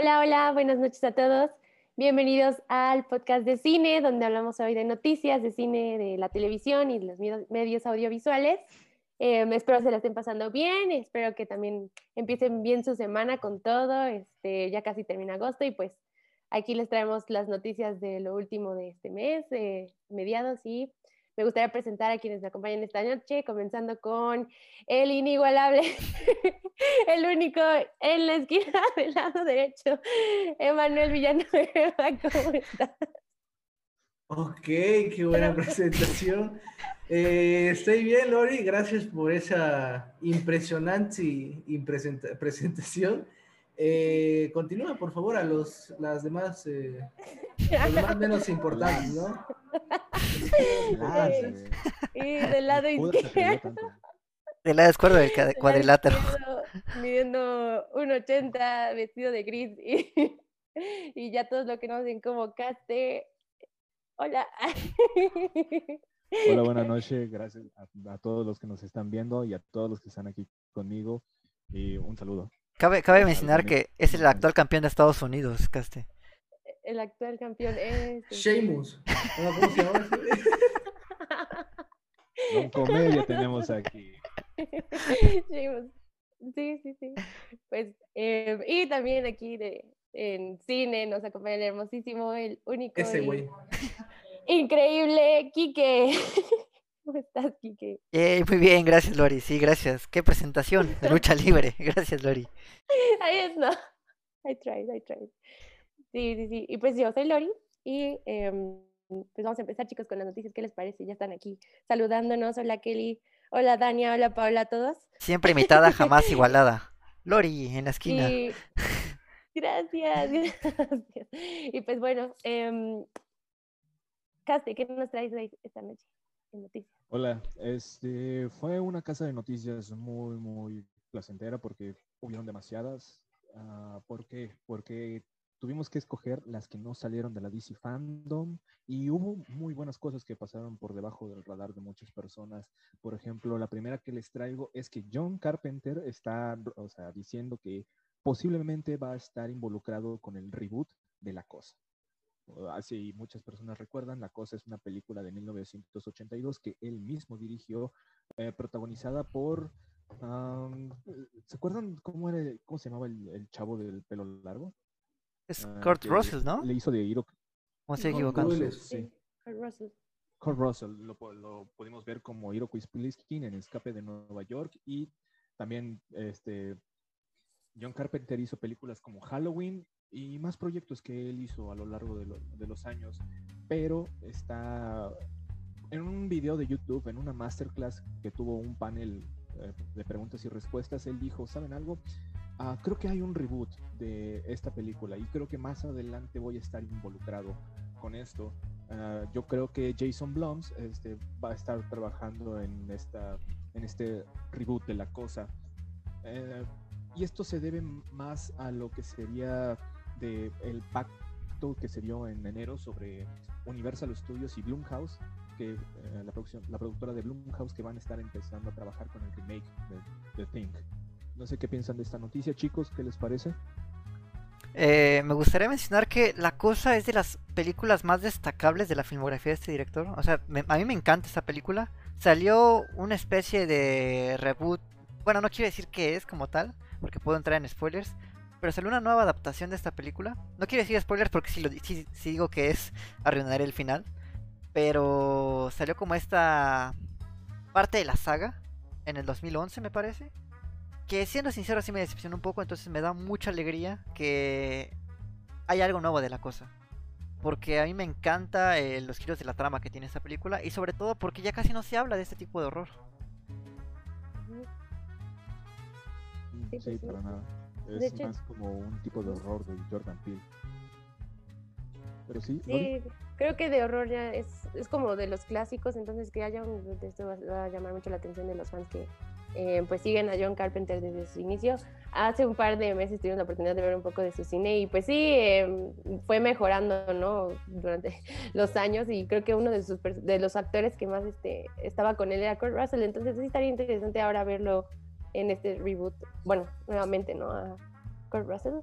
Hola, hola, buenas noches a todos. Bienvenidos al podcast de cine, donde hablamos hoy de noticias de cine, de la televisión y de los medios audiovisuales. Eh, espero se la estén pasando bien, espero que también empiecen bien su semana con todo. Este, ya casi termina agosto y pues aquí les traemos las noticias de lo último de este mes, mediados y me gustaría presentar a quienes me acompañan esta noche, comenzando con el inigualable, el único en la esquina del lado derecho, Emanuel Villanueva. ¿Cómo estás? Ok, qué buena presentación. Eh, estoy bien, Lori, gracias por esa impresionante presentación. Eh, continúa, por favor, a los las demás, eh, los demás menos importantes, ¿no? y del lado izquierdo. Del lado izquierdo del cuadrilátero. Midiendo 1,80, vestido de gris y, y ya todos lo que nos convocaste. Hola. Hola, buenas noches. Gracias a, todos los que nos están viendo y a todos los que están aquí conmigo. Y un saludo. Cabe, cabe mencionar que es el actual campeón de Estados Unidos, Caste. El actual campeón es. Sheamus. ¿Cómo se llama? Comedia tenemos aquí. Sheamus. Sí, sí, sí. Pues, eh, y también aquí de, en cine nos acompaña el hermosísimo, el único. Ese güey. Increíble, Quique. ¿Cómo estás, Quique? muy bien, gracias, Lori. Sí, gracias. Qué presentación de lucha libre. Gracias, Lori. Ahí está. I tried, I tried. Sí, sí, sí. Y pues yo soy Lori y em, pues vamos a empezar, chicos, con las noticias. ¿Qué les parece? Ya están aquí saludándonos. Hola, Kelly. Hola, Dania. Hola, Paula, a todos. Siempre imitada, jamás igualada. Lori, en la esquina. Gracias, gracias. Y pues bueno, eh, Caste, ¿qué nos traes esta noche en noticias? Hola, este fue una casa de noticias muy, muy placentera porque hubieron demasiadas. Uh, ¿Por qué? Porque tuvimos que escoger las que no salieron de la DC Fandom y hubo muy buenas cosas que pasaron por debajo del radar de muchas personas. Por ejemplo, la primera que les traigo es que John Carpenter está, o sea, diciendo que posiblemente va a estar involucrado con el reboot de La Cosa. Así muchas personas recuerdan, La Cosa es una película de 1982 que él mismo dirigió, eh, protagonizada por... ¿Se acuerdan cómo, era, cómo se llamaba el, chavo del pelo largo? Es ah, Kurt Russell, ¿no? Le hizo de Hiro. ¿Cómo se equivocando? Sí. Kurt Russell. Kurt Russell, lo, pudimos ver como Hiro Quispliskin en Escape de Nueva York y también este, John Carpenter hizo películas como Halloween y más proyectos que él hizo a lo largo de, los años, pero está en un video de YouTube, en una masterclass que tuvo un panel eh, de preguntas y respuestas, él dijo, ¿saben algo? Ah, creo que hay un reboot de esta película y creo que más adelante voy a estar involucrado con esto. Ah, yo creo que Jason Blum este, va a estar trabajando en, esta, en este reboot de la cosa. Eh, y esto se debe más a lo que sería de el pacto que se dio en enero sobre Universal Studios y Blumhouse, que eh, la, producción, la productora de Blumhouse que van a estar empezando a trabajar con el remake de, The Thing. No sé qué piensan de esta noticia, chicos, ¿qué les parece? Eh, me gustaría mencionar que La Cosa es de las películas más destacables de la filmografía de este director. O sea, a mí me encanta esta película. Salió una especie de reboot. Bueno, no quiero decir que es como tal, porque puedo entrar en spoilers pero salió una nueva adaptación de esta película. No quiero decir spoilers porque si, lo, si, digo que es arruinar el final. Pero salió como esta parte de la saga en el 2011 me parece. Que siendo sincero sí me decepcionó un poco, entonces me da mucha alegría que hay algo nuevo de la cosa. Porque a mí me encanta eh, los giros de la trama que tiene esta película y sobre todo porque ya casi no se habla de este tipo de horror. Sí, para nada. Es más como un tipo de horror de Jordan Peele. Pero sí, sí creo que de horror ya es, es como de los clásicos, entonces que haya un, esto va a llamar mucho la atención de los fans que eh, pues siguen a John Carpenter desde su inicio. Hace un par de meses tuvimos la oportunidad de ver un poco de su cine y pues sí, em, fue mejorando, ¿no? Durante los años y creo que uno de, sus, de los actores que más este, estaba con él era Kurt Russell, entonces sí estaría interesante ahora verlo en este reboot, bueno, nuevamente, ¿no? A Kurt Russell.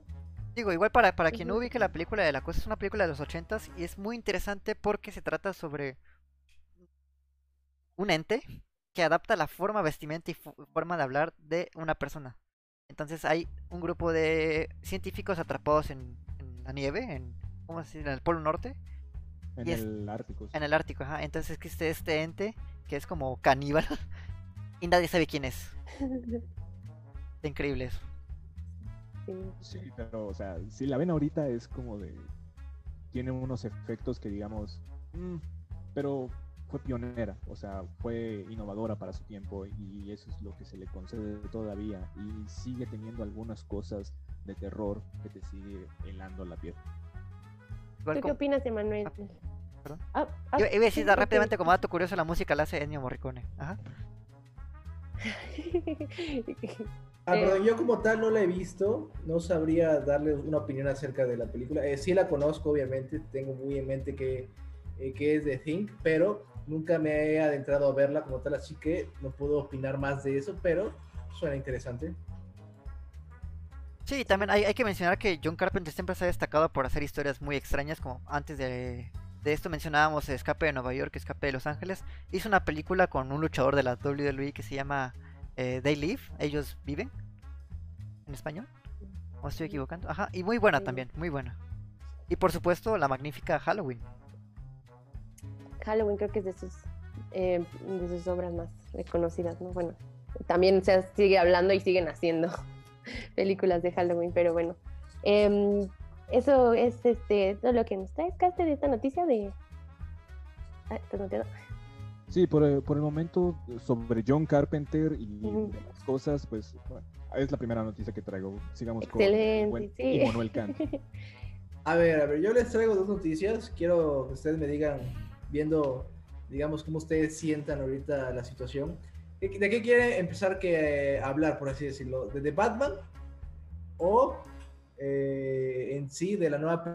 Digo, igual para, para quien no ubique la película de la cosa, es una película de los ochentas y es muy interesante porque se trata sobre un ente que adapta la forma, vestimenta y forma de hablar de una persona. Entonces hay un grupo de científicos atrapados en, en la nieve, en, ¿cómo se dice? en el Polo Norte, En Y es- el Ártico. sí. en el Ártico. Ajá. Entonces existe este ente que es como caníbal y nadie sabe quién es. Está increíble eso. Sí. Sí, pero, o sea, si la ven ahorita es como de. Tiene unos efectos que digamos. "Mm", pero fue pionera, o sea, fue innovadora para su tiempo y eso es lo que se le concede todavía. Y sigue teniendo algunas cosas de terror que te sigue helando la piel. ¿Tú qué opinas, Emanuel? perdón. Ah, ah, Yo iba a decir sí, rápidamente como dato curioso, la música la hace Ennio Morricone. Ajá. Ah, Eh, perdón, yo como tal no la he visto, no sabría darle una opinión acerca de la película. Eh, sí la conozco, obviamente, tengo muy en mente que, eh, que es de Think, pero nunca me he adentrado a verla como tal, así que no puedo opinar más de eso, pero suena interesante. Sí, también hay, hay que mencionar que John Carpenter siempre se ha destacado por hacer historias muy extrañas, como antes de, de esto mencionábamos Escape de Nueva York, Escape de Los Ángeles. Hizo una película con un luchador de la WWE que se llama eh, They Live, ellos viven, en español. ¿O estoy equivocando? Ajá, y muy buena también, muy buena. Y por supuesto la magnífica Halloween. Halloween creo que es de sus, eh, de sus obras más reconocidas, ¿no? Bueno, también se sigue hablando y siguen haciendo películas de Halloween, pero bueno. Em, eso es este, todo lo que nos traes, Caste, de esta noticia de... Ah, ¿estás muteado? Sí, por, el- por el momento sobre John Carpenter y Ujú. demás cosas, pues bueno, es la primera noticia que traigo. Sigamos con Excelente, el buen sí. Immanuel Kant. A ver, a ver, yo les traigo dos noticias. Quiero que ustedes me digan, viendo, digamos, cómo ustedes sientan ahorita la situación. ¿De de qué quieren empezar que hablar, por así decirlo? ¿De The Batman o eh, en sí de la nueva pe-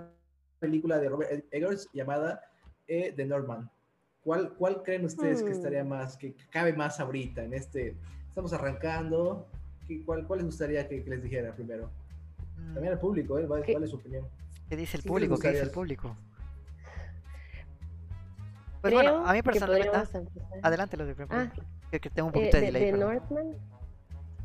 película de Robert Eggers llamada eh, The Norman? ¿Cuál, ¿Cuál creen ustedes que Hmm. estaría más, que cabe más ahorita en este? Estamos arrancando. ¿Qué- ¿Cuál, cuál les gustaría que, que les dijera primero? Mm, También al público, ¿eh? ¿Qué? vale su opinión. ¿Qué dice el ¿qué les público? ¿Qué dice el público? Pues Creo bueno, a mí personalmente... ah, adelante los de Ah, que, que tengo un eh, poquito de de, delay. de. Northman.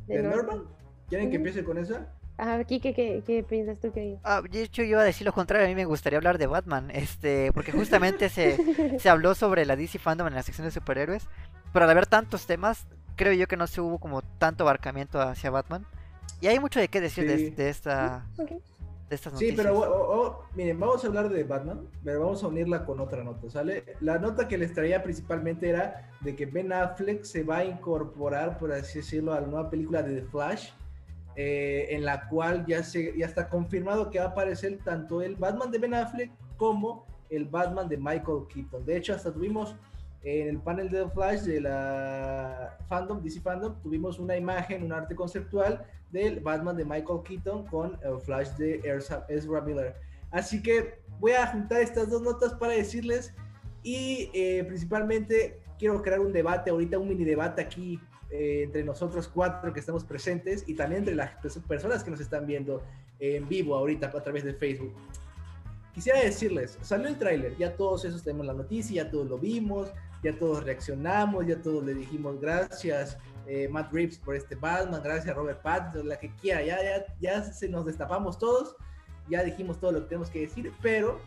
¿De. Norman? ¿Quieren que empiece con esa? Ah, Kike, ¿qué, qué piensas tú, querido? Ah, de hecho, yo iba a decir lo contrario. A mí me gustaría hablar de Batman. Este, porque justamente se, se habló sobre la DC Fandom en la sección de superhéroes. Pero al haber tantos temas, creo yo que no se hubo como tanto abarcamiento hacia Batman. Y hay mucho de qué decir de, Sí. de esta, Ok. de estas Sí, noticias. pero o- o- miren, vamos a hablar de Batman, pero vamos a unirla con otra nota, ¿sale? La nota que les traía principalmente era de que Ben Affleck se va a incorporar, por así decirlo, a la nueva película de The Flash, eh, en la cual ya, se, ya está confirmado que va a aparecer tanto el Batman de Ben Affleck como el Batman de Michael Keaton. De hecho, hasta tuvimos en el panel de Flash de la fandom, DC Fandom, tuvimos una imagen, un arte conceptual del Batman de Michael Keaton con el Flash de Ezra, Ezra Miller. Así que voy a juntar estas dos notas para decirles y eh, principalmente quiero crear un debate, ahorita un mini debate aquí eh, entre nosotros cuatro que estamos presentes y también entre las pers- personas que nos están viendo en vivo ahorita a través de Facebook. Quisiera decirles, salió el tráiler, ya todos esos tenemos la noticia, ya todos lo vimos, ya todos reaccionamos, ya todos le dijimos gracias eh, Matt Reeves por este Batman, gracias Robert Pattinson, la que quiera, ya, ya, ya se nos destapamos todos, ya dijimos todo lo que tenemos que decir, pero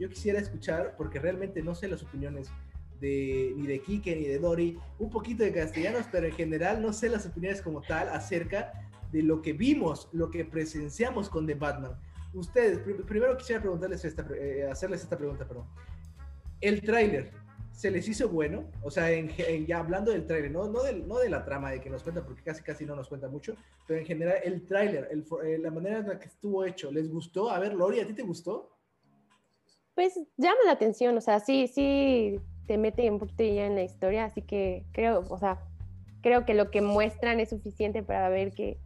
yo quisiera escuchar, porque realmente no sé las opiniones de, ni de Kike ni de Dori, un poquito de castellanos, pero en general no sé las opiniones como tal acerca de lo que vimos, lo que presenciamos con The Batman. Ustedes, pr- primero quisiera preguntarles esta, eh, hacerles esta pregunta, perdón. El tráiler, ¿se les hizo bueno? O sea, en, en- ya hablando del tráiler, no, no, no de la trama de que nos cuenta, porque casi casi no nos cuenta mucho, pero en general el tráiler, eh, la manera en la que estuvo hecho, ¿les gustó? A ver, Lori, ¿a ti te gustó? Pues llama la atención, o sea, sí, sí te mete un poquito ya en la historia, así que creo, o sea, creo que lo que muestran es suficiente para ver que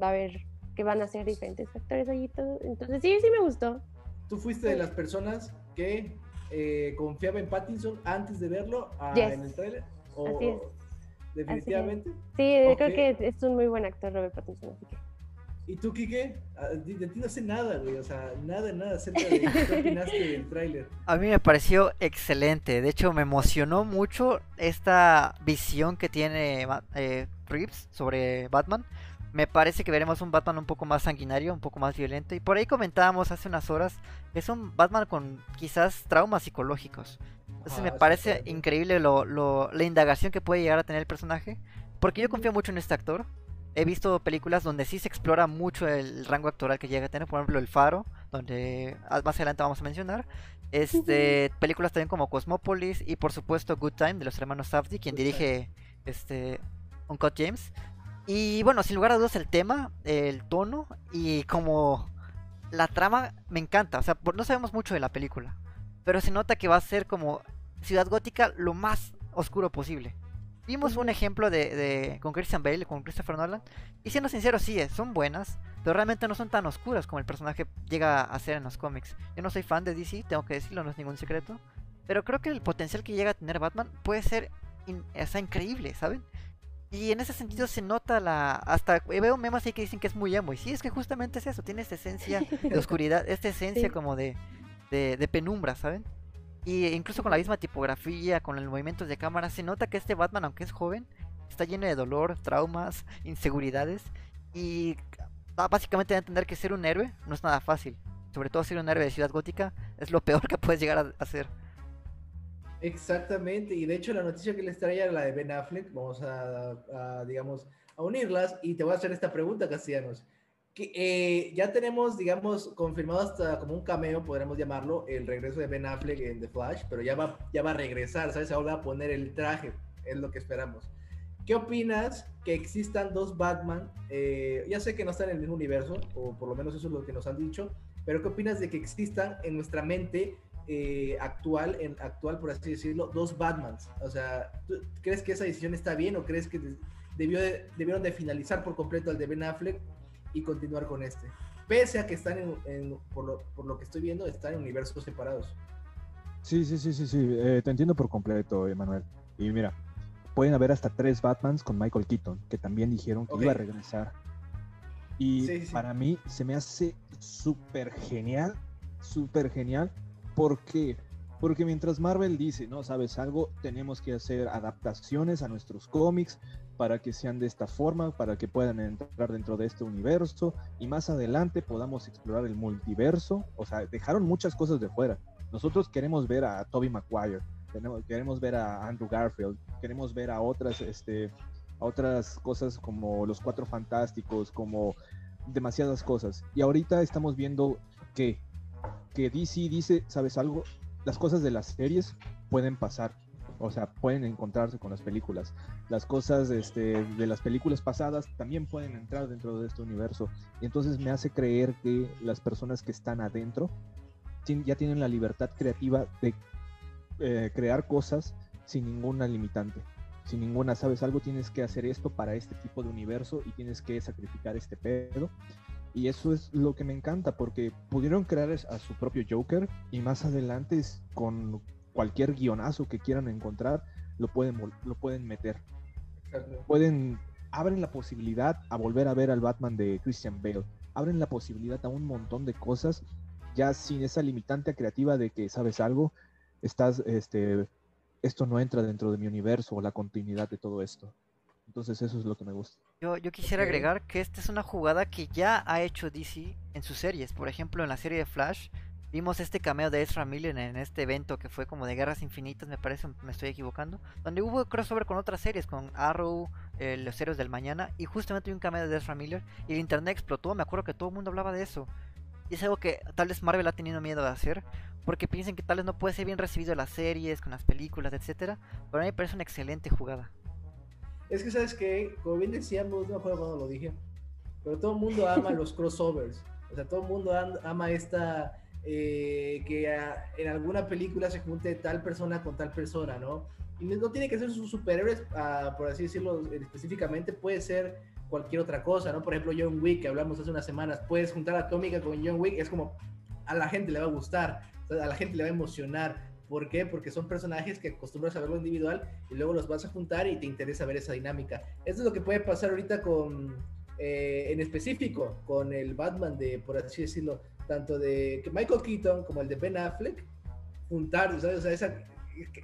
va a haber, que van a ser diferentes actores allí todo. Entonces sí, sí me gustó. ¿Tú fuiste de las personas que eh, confiaba en Pattinson antes de verlo ah, Yes. en el tráiler? ¿O- Así es. Definitivamente. Sí, Ok. creo que es un muy buen actor Robert Pattinson, así que ¿Y tú, Kike? Ah, de, ti no sé nada, güey. O sea, nada, nada acerca de qué opinaste del tráiler. A mí me pareció excelente. De hecho, me emocionó mucho esta visión que tiene eh, Reeves sobre Batman. Me parece que veremos un Batman un poco más sanguinario, un poco más violento. Y por ahí comentábamos hace unas horas es un Batman con quizás traumas psicológicos. Entonces me Ajá, parece increíble lo, lo- la indagación que puede llegar a tener el personaje. Porque yo confío mucho en este actor. He visto películas donde sí se explora mucho el rango actoral que llega a tener. Por ejemplo, El Faro, donde más adelante vamos a mencionar. Este, películas también como Cosmópolis y por supuesto Good Time de los hermanos Safdie, quien Good Time. dirige este Uncut James. Y bueno, sin lugar a dudas el tema, el tono y como la trama me encanta. O sea, no sabemos mucho de la película, pero se nota que va a ser como Ciudad Gótica lo más oscuro posible. Vimos un ejemplo de, de- con Christian Bale, con Christopher Nolan, y siendo sincero, sí, eh, son buenas, pero realmente no son tan oscuras como el personaje llega a ser en los cómics. Yo no soy fan de DC, tengo que decirlo, no es ningún secreto, pero creo que el potencial que llega a tener Batman puede ser in- o sea, increíble, ¿saben? Y en ese sentido se nota la... Hasta veo memes ahí que dicen que es muy emo. Y sí, es que justamente es eso. Tiene esta esencia de oscuridad, esta esencia Sí. como de, de, de penumbra, ¿saben? Y incluso con la misma tipografía, con los movimientos de cámara, se nota que este Batman, aunque es joven, está lleno de dolor, traumas, inseguridades. Y básicamente a entender que ser un héroe no es nada fácil. Sobre todo ser un héroe de Ciudad Gótica es lo peor que puedes llegar a hacer. Exactamente, y de hecho la noticia que les traía era la de Ben Affleck, vamos a, a, digamos, a unirlas, y te voy a hacer esta pregunta, Castellanos. Que, eh, ya tenemos, digamos, confirmado hasta como un cameo, podríamos llamarlo, el regreso de Ben Affleck en The Flash, pero ya va, ya va a regresar, ¿sabes? Ahora va a poner el traje, es lo que esperamos. ¿Qué opinas que existan dos Batman? Eh, ya sé que no están en el mismo universo, o por lo menos eso es lo que nos han dicho, pero ¿qué opinas de que existan en nuestra mente eh, actual, en actual, por así decirlo, dos Batmans. O sea, ¿tú ¿crees que esa decisión está bien o crees que de- debió de- debieron de finalizar por completo al de Ben Affleck y continuar con este? Pese a que están, en, en- por, lo, por lo que estoy viendo, están en universos separados. Sí, sí, sí, sí, sí. eh, te entiendo por completo, Emanuel. Y mira, pueden haber hasta tres Batmans con Michael Keaton, que también dijeron que Ok. iba a regresar. Y sí, sí. para mí se me hace súper genial, súper genial. ¿Por qué? Porque mientras Marvel dice, no, sabes algo, tenemos que hacer adaptaciones a nuestros cómics para que sean de esta forma, para que puedan entrar dentro de este universo y más adelante podamos explorar el multiverso. O sea, dejaron muchas cosas de fuera. Nosotros queremos ver a Toby Maguire, queremos ver a Andrew Garfield, queremos ver a otras, este, otras cosas como los Cuatro Fantásticos, como demasiadas cosas. Y ahorita estamos viendo que, que DC dice, ¿sabes algo? Las cosas de las series pueden pasar. O sea, pueden encontrarse con las películas. Las cosas este, de las películas pasadas también pueden entrar dentro de este universo. Y entonces me hace creer que las personas que están adentro ya tienen la libertad creativa de eh, crear cosas sin ninguna limitante. Sin ninguna, sabes, algo tienes que hacer esto para este tipo de universo y tienes que sacrificar este pedo. Y eso es lo que me encanta, porque pudieron crear a su propio Joker y más adelante con cualquier guionazo que quieran encontrar, lo pueden, lo pueden meter. Exacto. Pueden, abren la posibilidad a volver a ver al Batman de Christian Bale. Abren la posibilidad a un montón de cosas, ya sin esa limitante creativa de que, ¿sabes algo? Estás, este, esto no entra dentro de mi universo o la continuidad de todo esto. Entonces eso es lo que me gusta. Yo, yo quisiera agregar que esta es una jugada que ya ha hecho DC en sus series. Por ejemplo, en la serie de Flash, vimos este cameo de Ezra Miller en este evento que fue como de Guerras Infinitas, me parece, me estoy equivocando. Donde hubo crossover con otras series, con Arrow, eh, Los Héroes del Mañana, y justamente un cameo de Ezra Miller. Y el internet explotó, me acuerdo que todo el mundo hablaba de eso. Y es algo que tal vez Marvel ha tenido miedo de hacer, porque piensan que tal vez no puede ser bien recibido en las series, con las películas, etcétera. Pero a mí me parece una excelente jugada. Es que, ¿sabes qué? Como bien decíamos, no me acuerdo cuando lo dije, pero todo el mundo ama los crossovers. O sea, todo el mundo ama esta, eh, que ah, en alguna película se junte tal persona con tal persona, ¿no? Y no tiene que ser sus superhéroes, ah, por así decirlo específicamente, puede ser cualquier otra cosa, ¿no? Por ejemplo, John Wick, que hablamos hace unas semanas, puedes juntar a Cómica con John Wick, es como a la gente le va a gustar, a la gente le va a emocionar. ¿Por qué? Porque son personajes que acostumbras a verlo individual y luego los vas a juntar y te interesa ver esa dinámica. Esto es lo que puede pasar ahorita con, eh, en específico con el Batman de, por así decirlo, tanto de Michael Keaton como el de Ben Affleck, juntar, ¿sabes? O sea, esa,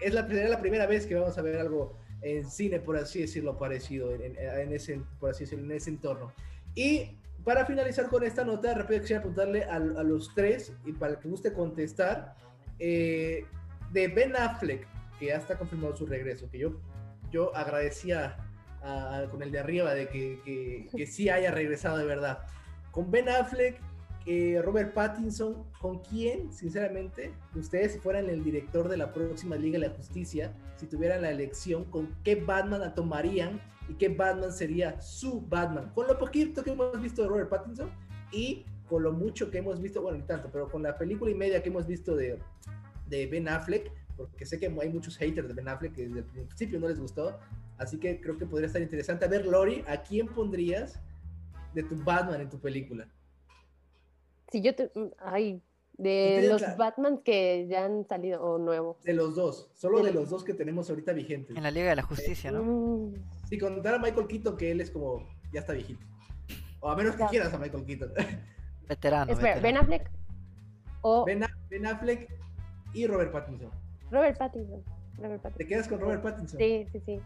es la, la primera vez que vamos a ver algo en cine, por así decirlo, parecido en, en, ese, por así decirlo, en ese entorno. Y para finalizar con esta nota, rápido quisiera preguntarle a, a los tres, y para que guste contestar, eh, de Ben Affleck, que ya está confirmado su regreso, que yo, yo agradecía con el de arriba de que, que, que, sí haya regresado de verdad. Con Ben Affleck, eh, Robert Pattinson, ¿con quién, sinceramente, ustedes si fueran el director de la próxima Liga de la Justicia, si tuvieran la elección, con qué Batman tomarían y qué Batman sería su Batman? Con lo poquito que hemos visto de Robert Pattinson y con lo mucho que hemos visto, bueno, ni tanto, pero con la película y media que hemos visto de, de Ben Affleck, porque sé que hay muchos haters de Ben Affleck que desde el principio no les gustó, así que creo que podría estar interesante. A ver, Lori, ¿a quién pondrías de tu Batman en tu película? Si yo te. Ay, de los Batman que ya han salido o nuevos. De los dos, solo de, los dos que tenemos ahorita vigentes. En la Liga de la Justicia, ¿no? Mm. Sí, contar a Michael Keaton que él es como. Ya está viejito. O a menos que quieras a Michael Keaton. Veterano. Espera, Ben Affleck. O... Ben, Affleck y Robert Pattinson. Robert Pattinson. Robert ¿Te quedas con Robert Pattinson? Sí, sí, sí.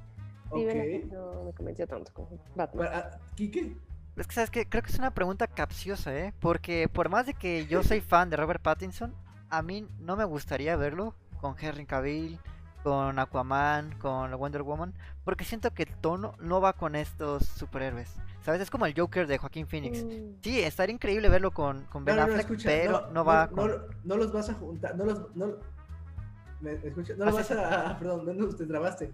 Sí, ben no me convenció tanto con Batman. ¿Kike? Es que, ¿sabes qué? Creo que es una pregunta capciosa, ¿eh? Porque por más de que yo soy fan de Robert Pattinson, a mí no me gustaría verlo con Henry Cavill, con Aquaman, con Wonder Woman, porque siento que el tono no va con estos superhéroes. ¿Sabes? Es como el Joker de Joaquín Phoenix. Mm. Sí, estaría increíble verlo con, con Ben Affleck, pero no, va con... No, los vas a juntar, no los... No, ¿me escucha? No los vas a... Perdón, no, te trabaste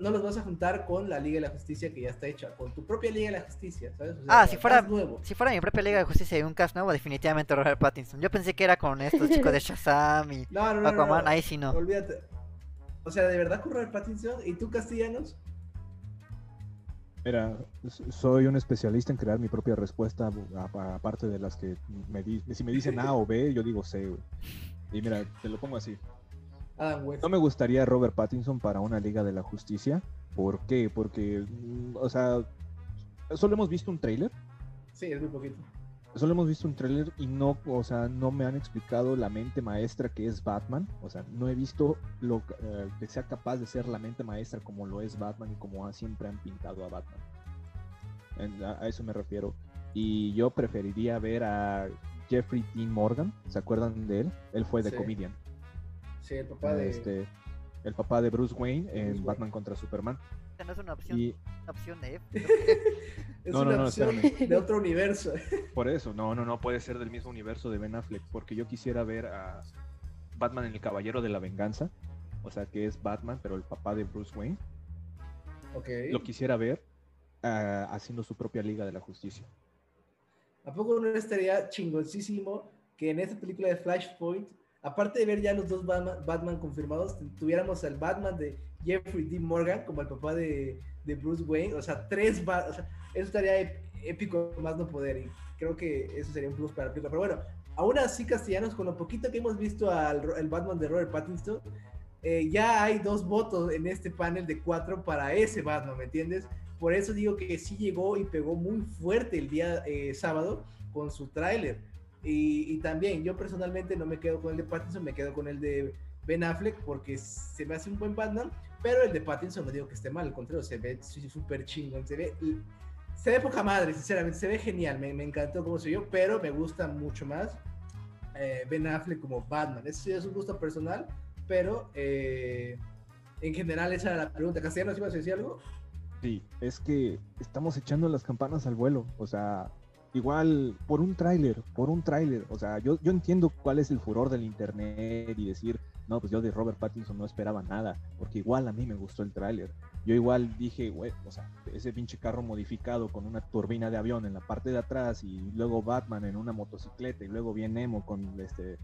no los, vas a juntar con la Liga de la Justicia que ya está hecha, con tu propia Liga de la Justicia, ¿sabes? ah, si fuera, si fuera mi propia Liga de Justicia y un cast nuevo, definitivamente Robert Pattinson. Yo pensé que era con estos chicos de Shazam y Aquaman, ahí sí no. Olvídate. O sea, ¿de verdad con Robert Pattinson? ¿Y tú, castellanos? Mira, soy un especialista en crear mi propia respuesta, aparte de las que me si me dicen A o B, yo digo C. Y mira, te lo pongo así. No me gustaría Robert Pattinson para una Liga de la Justicia. ¿Por qué? Porque, mm, o sea, solo hemos visto un tráiler. Sí, es muy poquito. Solo hemos visto un tráiler y no, o sea, no me han explicado la mente maestra que es Batman. O sea, no he visto lo eh, que sea capaz de ser la mente maestra como lo es Batman y como siempre han pintado a Batman. a, eso me refiero. Y yo preferiría ver a Jeffrey Dean Morgan. ¿Se acuerdan de él? Él fue de Comedian. Sí, el papá de... Este, el papá de Bruce Wayne en Batman contra Superman. No es una opción, y... una opción de es no, una no, opción de otro universo. Por eso, no, no, no puede ser del mismo universo de Ben Affleck, porque yo quisiera ver a Batman en el Caballero de la Venganza, o sea que es Batman, pero el papá de Bruce Wayne. Okay. Lo quisiera ver uh, haciendo su propia Liga de la Justicia. ¿A poco no estaría chingoncísimo que en esta película de Flashpoint aparte de ver ya los dos Batman, confirmados, tuviéramos al Batman de Jeffrey D. Morgan como el papá de, Bruce Wayne, o sea, tres o sea, eso estaría épico más no poder y creo que eso sería un plus para la película. Pero bueno, aún así castellanos, con lo poquito que hemos visto al Batman de Robert Pattinson, eh, ya hay dos votos en este panel de cuatro para ese Batman, ¿me entiendes? Por eso digo que sí llegó y pegó muy fuerte el día eh, sábado con su tráiler. Y, también yo personalmente no me quedo con el de Pattinson, me quedo con el de Ben Affleck porque se me hace un buen Batman, pero el de Pattinson no digo que esté mal, al contrario, se ve súper chingón, se ve, se ve poca madre, sinceramente, se ve genial, me, me encantó cómo se vio, pero me gusta mucho más eh, Ben Affleck como Batman. Ese es un gusto personal, pero eh, en general esa era la pregunta. ¿Castellanos ibas a decir algo? Sí, es que estamos echando las campanas al vuelo, o sea, igual por un tráiler, por un tráiler, o sea, yo, yo entiendo cuál es el furor del internet y decir, no, pues yo de Robert Pattinson no esperaba nada, porque igual a mí me gustó el tráiler. Yo igual dije, güey, o sea, ese pinche carro modificado con una turbina de avión en la parte de atrás y luego Batman en una motocicleta y luego bien Nemo con este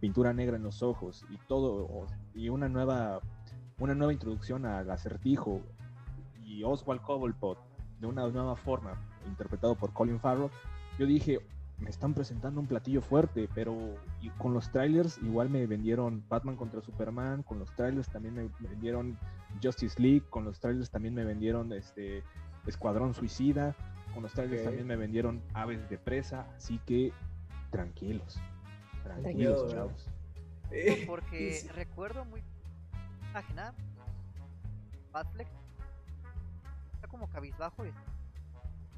pintura negra en los ojos y todo y una nueva una nueva introducción al acertijo y Oswald Cobblepot de una nueva forma interpretado por Colin Farrell, yo dije, me están presentando un platillo fuerte, pero con los trailers igual me vendieron Batman contra Superman, con los trailers también me vendieron Justice League, con los trailers también me vendieron este Escuadrón Suicida, Con los trailers también me vendieron aves de presa, así que tranquilos. Tranquilo, Tranquilos, ¿verdad? chavos. Eh, Porque sí. recuerdo muy. Imaginar. Batfleck. Está como cabizbajo y.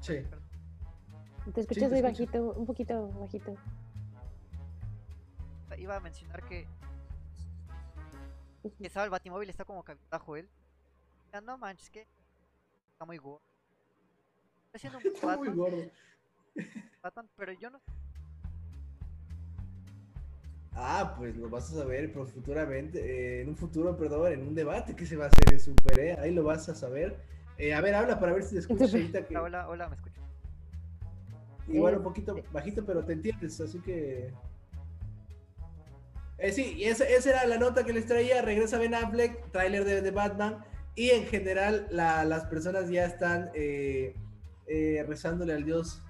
Sí. Te te escuchas muy escucho. bajito, un poquito bajito. Iba a mencionar que. Que estaba el batimóvil, está como cabizbajo él. Ya no manches, que. Está muy gordo. Está haciendo un Está muy gordo. Batman, pero yo no. Ah, pues lo vas a saber pero futuramente, eh, en un futuro, perdón, en un debate que se va a hacer en Super, ¿eh? Ahí lo vas a saber. Eh, a ver, habla para ver si te escuchas Super. ahorita. Que, Hola, hola, hola, me escucho. igual un Eh, poquito bajito, pero te entiendes, así que... Eh, sí, y esa, esa era la nota que les traía. Regresa Ben Affleck, tráiler de, de Batman. Y en general la- las personas ya están eh, eh, rezándole al dios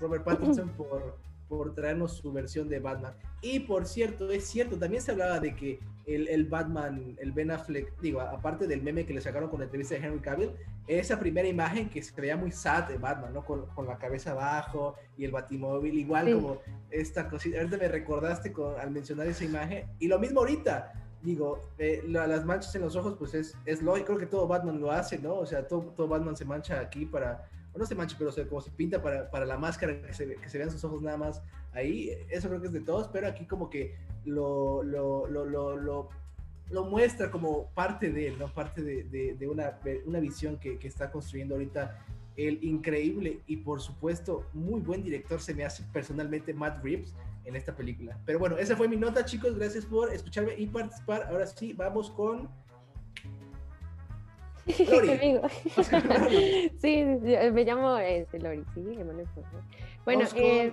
Robert Pattinson por, por traernos su versión de Batman. Y por cierto, es cierto, también se hablaba de que el, el Batman, el Ben Affleck, digo, aparte del meme que le sacaron con la entrevista de Henry Cavill, esa primera imagen que se veía muy sad de Batman, ¿no? Con, con la cabeza abajo y el batimóvil, igual Sí. como esta cosita. Ahorita me recordaste con, al mencionar esa imagen. Y lo mismo ahorita, digo, eh, la- las manchas en los ojos, pues es, es lógico, creo que todo Batman lo hace, ¿no? O sea, todo, todo Batman se mancha aquí para, no se mancha, pero o como se pinta para, para la máscara, que se, que se vean sus ojos nada más ahí. Eso creo que es de todos, pero aquí como que lo, lo, lo, lo, lo, muestra como parte de él, ¿no? Parte de, de, de una, una visión que, que está construyendo ahorita el increíble y por supuesto muy buen director se me hace personalmente Matt Reeves en esta película. Pero bueno, esa fue mi nota, chicos. Gracias por escucharme y participar. Ahora sí, vamos con. Lori. Conmigo. sí, sí, sí, me llamo este, Lori, sí, Jorge. Bueno, eh,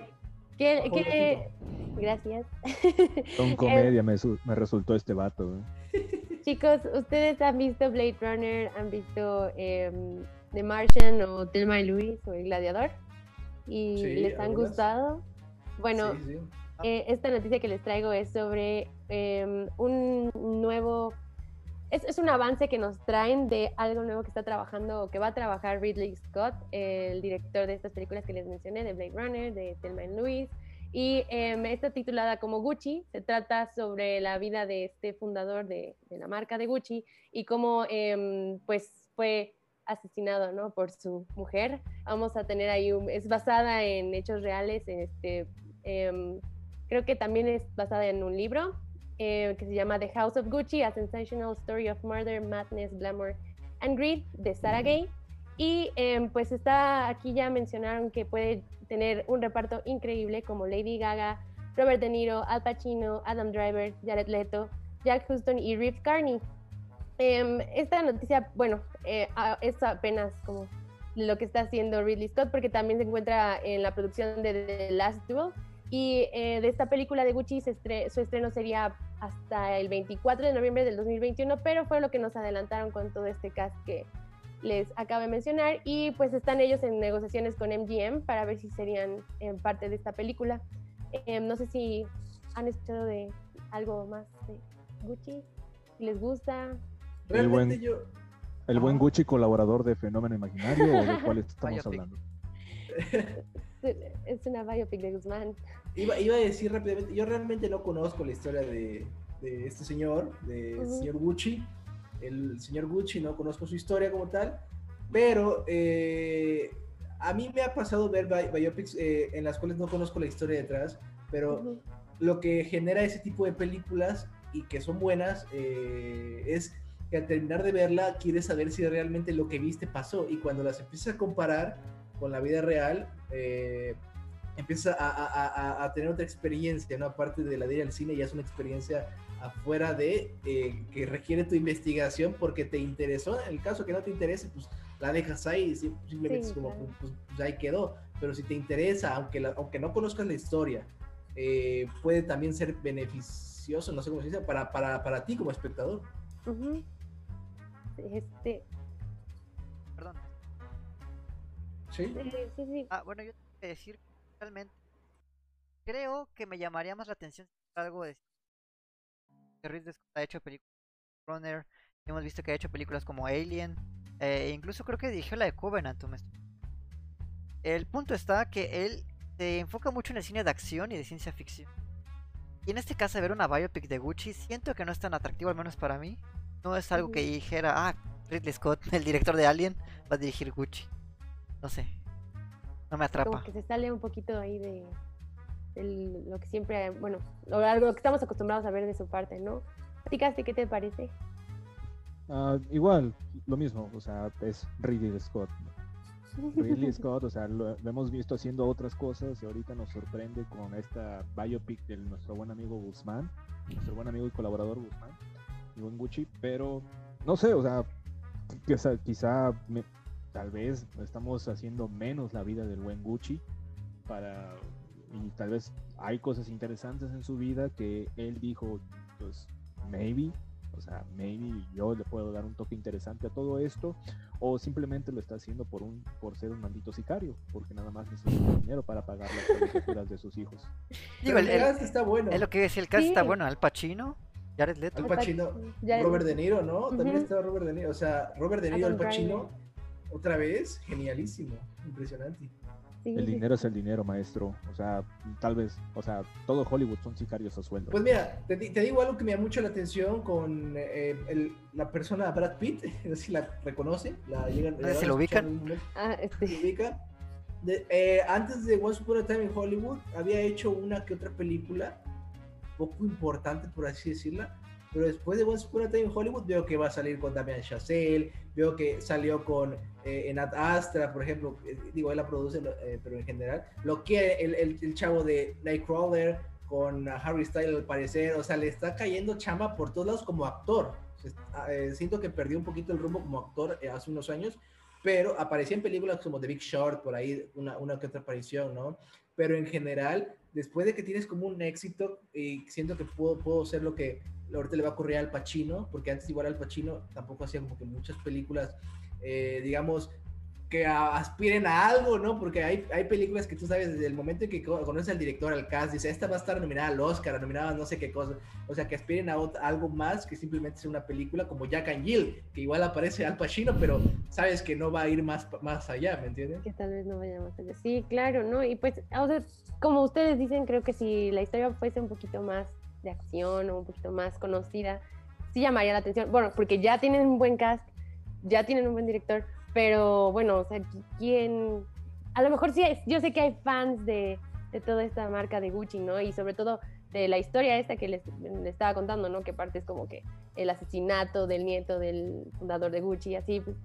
¿qué, qué- Gracias. Con Eh, comedia me, su- me resultó este vato. ¿eh? Chicos, ¿ustedes han visto Blade Runner? ¿Han visto em, The Martian o Thelma y Louise o El Gladiador? ¿Y Sí, les han algunas. gustado? Bueno, Sí, sí. eh, esta noticia que les traigo es sobre em, un nuevo... Es, un avance que nos traen de algo nuevo que está trabajando o que va a trabajar Ridley Scott, el director de estas películas que les mencioné, de Blade Runner, de Thelma Louise. Y em, está titulada como Gucci. Se trata sobre la vida de este fundador de, la marca de Gucci y cómo em, pues fue asesinado ¿no? por su mujer. Vamos a tener ahí, un- es basada en hechos reales, este, em, creo que también es basada en un libro eh, que se llama The House of Gucci, A Sensational Story of Murder, Madness, Glamour and Greed de Sarah Gay. Y em, pues está aquí ya mencionaron que puede tener un reparto increíble como Lady Gaga, Robert De Niro, Al Pacino, Adam Driver, Jared Leto, Jack Houston y Reeve Carney. Em, esta noticia, bueno, eh, es apenas como lo que está haciendo Ridley Scott porque también se encuentra en la producción de The Last Duel y eh, de esta película de Gucci se estre- su estreno sería hasta el 24 de noviembre del 2021, pero fue lo que nos adelantaron con todo este cast que les acabo de mencionar y pues están ellos en negociaciones con MGM para ver si serían eh, parte de esta película. Eh, no sé si han escuchado de algo más de Gucci, si les gusta. El buen- Realmente yo. ¿El buen. Gucci colaborador de Fenómeno Imaginario o de cuál estamos Biopic. hablando? Es una biopic de Guzmán. Iba, iba a decir rápidamente, yo realmente no conozco la historia de, de este señor, de Ujú. señor Gucci. El señor Gucci no conozco su historia como tal, pero eh, a mí me ha pasado ver bi- biopics eh, en las cuales no conozco la historia detrás, pero Ujú. lo que genera ese tipo de películas y que son buenas eh, es que al terminar de verla quieres saber si realmente lo que viste pasó y cuando las empiezas a comparar con la vida real eh, empiezas a, a- a- a tener otra experiencia, ¿no? Aparte de la de ir al cine ya es una experiencia afuera de eh, que requiere tu investigación porque te interesó, en el caso que no te interese pues la dejas ahí y sim- simplemente Sí, es como claro. pues, pues, ahí quedó, pero si te interesa, aunque, la- aunque no conozcas la historia, eh, puede también ser beneficioso, no sé cómo se dice, para, para, para ti como espectador. Ujú. Este, ¿Sí? eh, sí, sí. Ah, bueno, yo tengo que decir que realmente creo que me llamaría más la atención algo de que Ridley Scott ha hecho películas Runner, hemos visto que ha hecho películas como Alien, eh, incluso creo que dirigió la de Covenant. ¿o me estoy- El punto está que él se enfoca mucho en el cine de acción y de ciencia ficción. Y en este caso, ver una biopic de Gucci, siento que no es tan atractivo, al menos para mí. No es algo que dijera, ah, Ridley Scott, el director de Alien, va a dirigir Gucci. No sé. No me atrapa. Como que se sale un poquito ahí de, lo que siempre, bueno, lo, lo, que estamos acostumbrados a ver de su parte, ¿no? Platicaste, ¿qué te parece? Uh, igual, lo mismo, o sea, es Ridley Scott. Ridley Scott, o sea, lo, hemos visto haciendo otras cosas y ahorita nos sorprende con esta biopic de nuestro buen amigo Guzmán, nuestro buen amigo y colaborador Guzmán, y buen Gucci, pero no sé, o sea, quizá, quizá me, tal vez estamos haciendo menos la vida del buen Gucci para y tal vez hay cosas interesantes en su vida que él dijo, pues maybe o sea, maybe yo le puedo dar un toque interesante a todo esto, o simplemente lo está haciendo por un por ser un maldito sicario, porque nada más necesita dinero para pagar las colegiaturas de sus hijos. Digo, el, cast está bueno. Es lo que decía, el cast está bueno, Al Pacino. Jared Leto. Al Pacino, Robert De Niro, ¿no? También estaba Robert De Niro. O sea, Robert De Niro, Al Pacino, otra vez, genialísimo, impresionante. El dinero es el dinero, maestro. O sea, tal vez, o sea, todo Hollywood son sicarios a sueldo. Pues mira, te, digo algo que me da mucho la atención con eh, la persona Brad Pitt, no sé si la reconoce, la llegan, ¿Se lo ubican? Ah, este. ¿Se ubican? Eh, antes de Once Upon a Time in Hollywood, había hecho una que otra película, poco importante por así decirla, pero después de Once Upon a Time in Hollywood veo que va a salir con Damien Chazelle, veo que salió con eh, en Astra, por ejemplo, eh, digo, él la produce, eh, pero en general, lo que el, el, chavo de Nightcrawler con Harry Styles al parecer, o sea, le está cayendo chamba por todos lados como actor. Ah, siento que perdió un poquito el rumbo como actor hace unos años, pero aparecía en películas como The Big Short, por ahí una, una que otra aparición, ¿no? Pero en general, después de que tienes como un éxito, y siento que puedo, puedo ser lo que ahorita le va a ocurrir al Pacino, porque antes igual al Pacino tampoco hacía como que muchas películas, eh, digamos, que aspiren a algo, ¿no? Porque hay, hay películas que tú sabes desde el momento en que conoces al director, al cast, dice, esta va a estar nominada al Oscar, nominada a no sé qué cosa. O sea, que aspiren a, algo más que simplemente ser una película como Jack and Jill, que igual aparece Al Pacino, pero sabes que no va a ir más, más allá, ¿me entiendes? Que tal vez no vaya más allá. Sí, claro, ¿no? Y pues, sea, como ustedes dicen, creo que si la historia fuese un poquito más de acción o un poquito más conocida, sí llamaría la atención. Bueno, porque ya tienen un buen cast, ya tienen un buen director, pero bueno, o sea, ¿quién? A lo mejor sí, yo sé que hay fans de, de toda esta marca de Gucci, ¿no? Y sobre todo de la historia esta que les, estaba contando, ¿no? Que parte es como que el asesinato del nieto del fundador de Gucci, así, pues,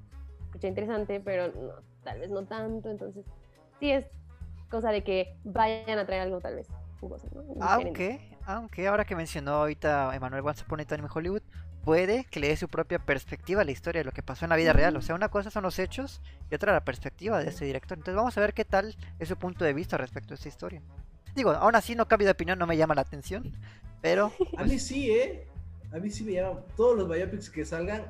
escucha interesante, pero no, tal vez no tanto, entonces sí es cosa de que vayan a traer algo tal vez jugoso, ¿no? Aunque, aunque ahora que mencionó ahorita Emanuel Once Upon a Time in Hollywood, puede que le dé su propia perspectiva a la historia de lo que pasó en la vida real. O sea, una cosa son los hechos y otra la perspectiva de ese director. Entonces vamos a ver qué tal es su punto de vista respecto a esta historia. Digo, aún así no cambio de opinión, no me llama la atención, pero... A mí pues sí, ¿eh? A mí sí me llama. Todos los biopics que salgan,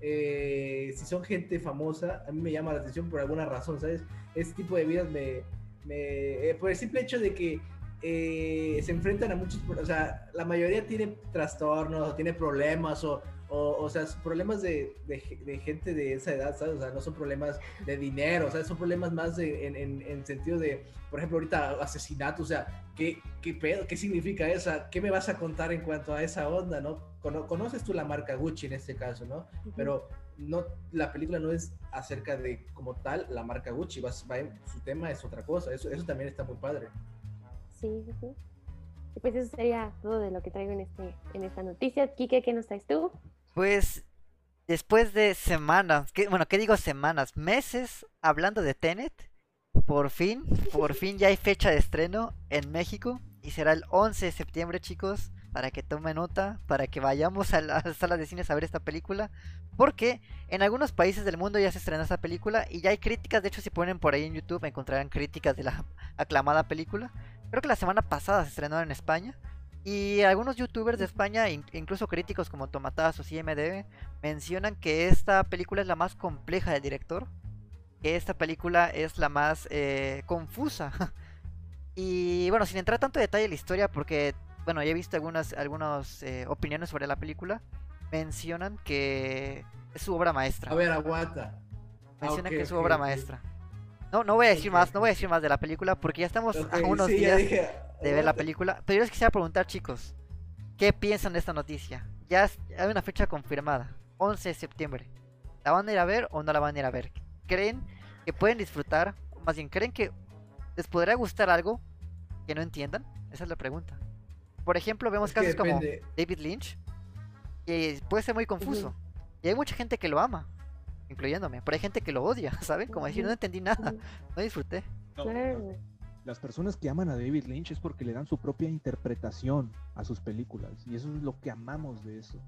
eh, si son gente famosa, a mí me llama la atención por alguna razón, ¿sabes? Este tipo de vidas me... me eh, por el simple hecho de que eh, se enfrentan a muchos, o sea, la mayoría tiene trastornos, o tiene problemas, o, o, sea, problemas de, de, gente de esa edad, ¿sabes? O sea, no son problemas de dinero, o sea, son problemas más en, en, sentido de, por ejemplo, ahorita asesinato, o sea, ¿qué, qué pedo? ¿Qué significa eso? ¿Qué me vas a contar en cuanto a esa onda, no? Conoces tú la marca Gucci en este caso, ¿no? Pero no, la película no es acerca de como tal la marca Gucci, va, su tema es otra cosa, eso, eso también está muy padre. Sí, sí, Y pues eso sería todo de lo que traigo en, este, en esta noticia. Kike, ¿qué nos traes tú? Pues después de semanas, bueno, ¿qué digo semanas? Meses hablando de Tenet, por fin, por fin ya hay fecha de estreno en México y será el 11 de septiembre, chicos, para que tomen nota, para que vayamos a las salas de cines a ver esta película, porque en algunos países del mundo ya se estrenó esta película y ya hay críticas, de hecho si ponen por ahí en YouTube encontrarán críticas de la aclamada película. Creo que la semana pasada se estrenó en España. Y algunos youtubers de España, incluso críticos como Tomatazos y MDB, mencionan que esta película es la más compleja del director. Que esta película es la más eh, confusa. y bueno, sin entrar tanto en detalle en la historia, porque bueno, ya he visto algunas, algunas eh, opiniones sobre la película. Mencionan que es su obra maestra. A ver, aguanta. Mencionan que es su obra maestra. No, no voy a decir más, no voy a decir más de la película porque ya estamos Ok, a unos sí, días dije, de ver la película. Pero yo les quisiera preguntar, chicos, ¿qué piensan de esta noticia? Ya hay una fecha confirmada, 11 de septiembre. ¿La van a ir a ver o no la van a ir a ver? ¿Creen que pueden disfrutar? O Más bien, ¿creen que les podrá gustar algo que no entiendan? Esa es la pregunta. Por ejemplo, vemos Es casos como. David Lynch, que puede ser muy confuso. Y hay mucha gente que lo ama, incluyéndome. Pero hay gente que lo odia, ¿saben? Como decir, no entendí nada, no disfruté. No, claro. no. Las personas que aman a David Lynch es porque le dan su propia interpretación a sus películas. Y eso es lo que amamos de eso.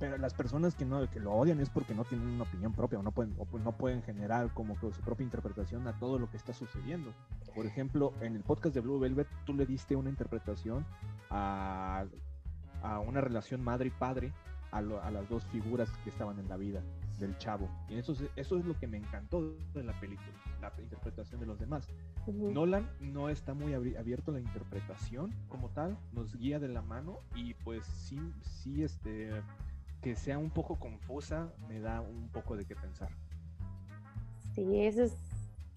Pero las personas que no que lo odian es porque no tienen una opinión propia o no pueden, o pues no pueden generar como que su propia interpretación a todo lo que está sucediendo. Por ejemplo, en el podcast de Blue Velvet tú le diste una interpretación a, a una relación madre y padre a, lo- a las dos figuras que estaban en la vida del chavo. Y eso es, eso es lo que me encantó de la película, la interpretación de los demás. Ujú. Nolan no está muy abierto a la interpretación como tal, nos guía de la mano y pues sí, sí, este, que sea un poco confusa me da un poco de qué pensar. Sí, eso es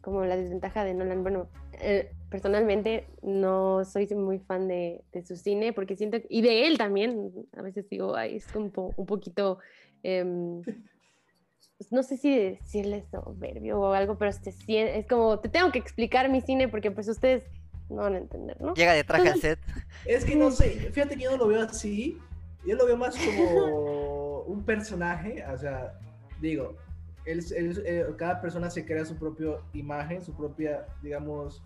como la desventaja de Nolan. Bueno, eh, personalmente no soy muy fan de, de su cine porque siento, y de él también, a veces digo, ay, es como un, po- un poquito, em, pues, no sé si decirle soberbio o algo, pero se es como, te tengo que explicar mi cine porque pues ustedes no van a entender, ¿no? Llega de traje al set. Es que no sé, fíjate que yo no lo veo así. Yo lo veo más como un personaje. O sea, digo, él, él- eh, cada persona se crea su propia imagen, su propia, digamos,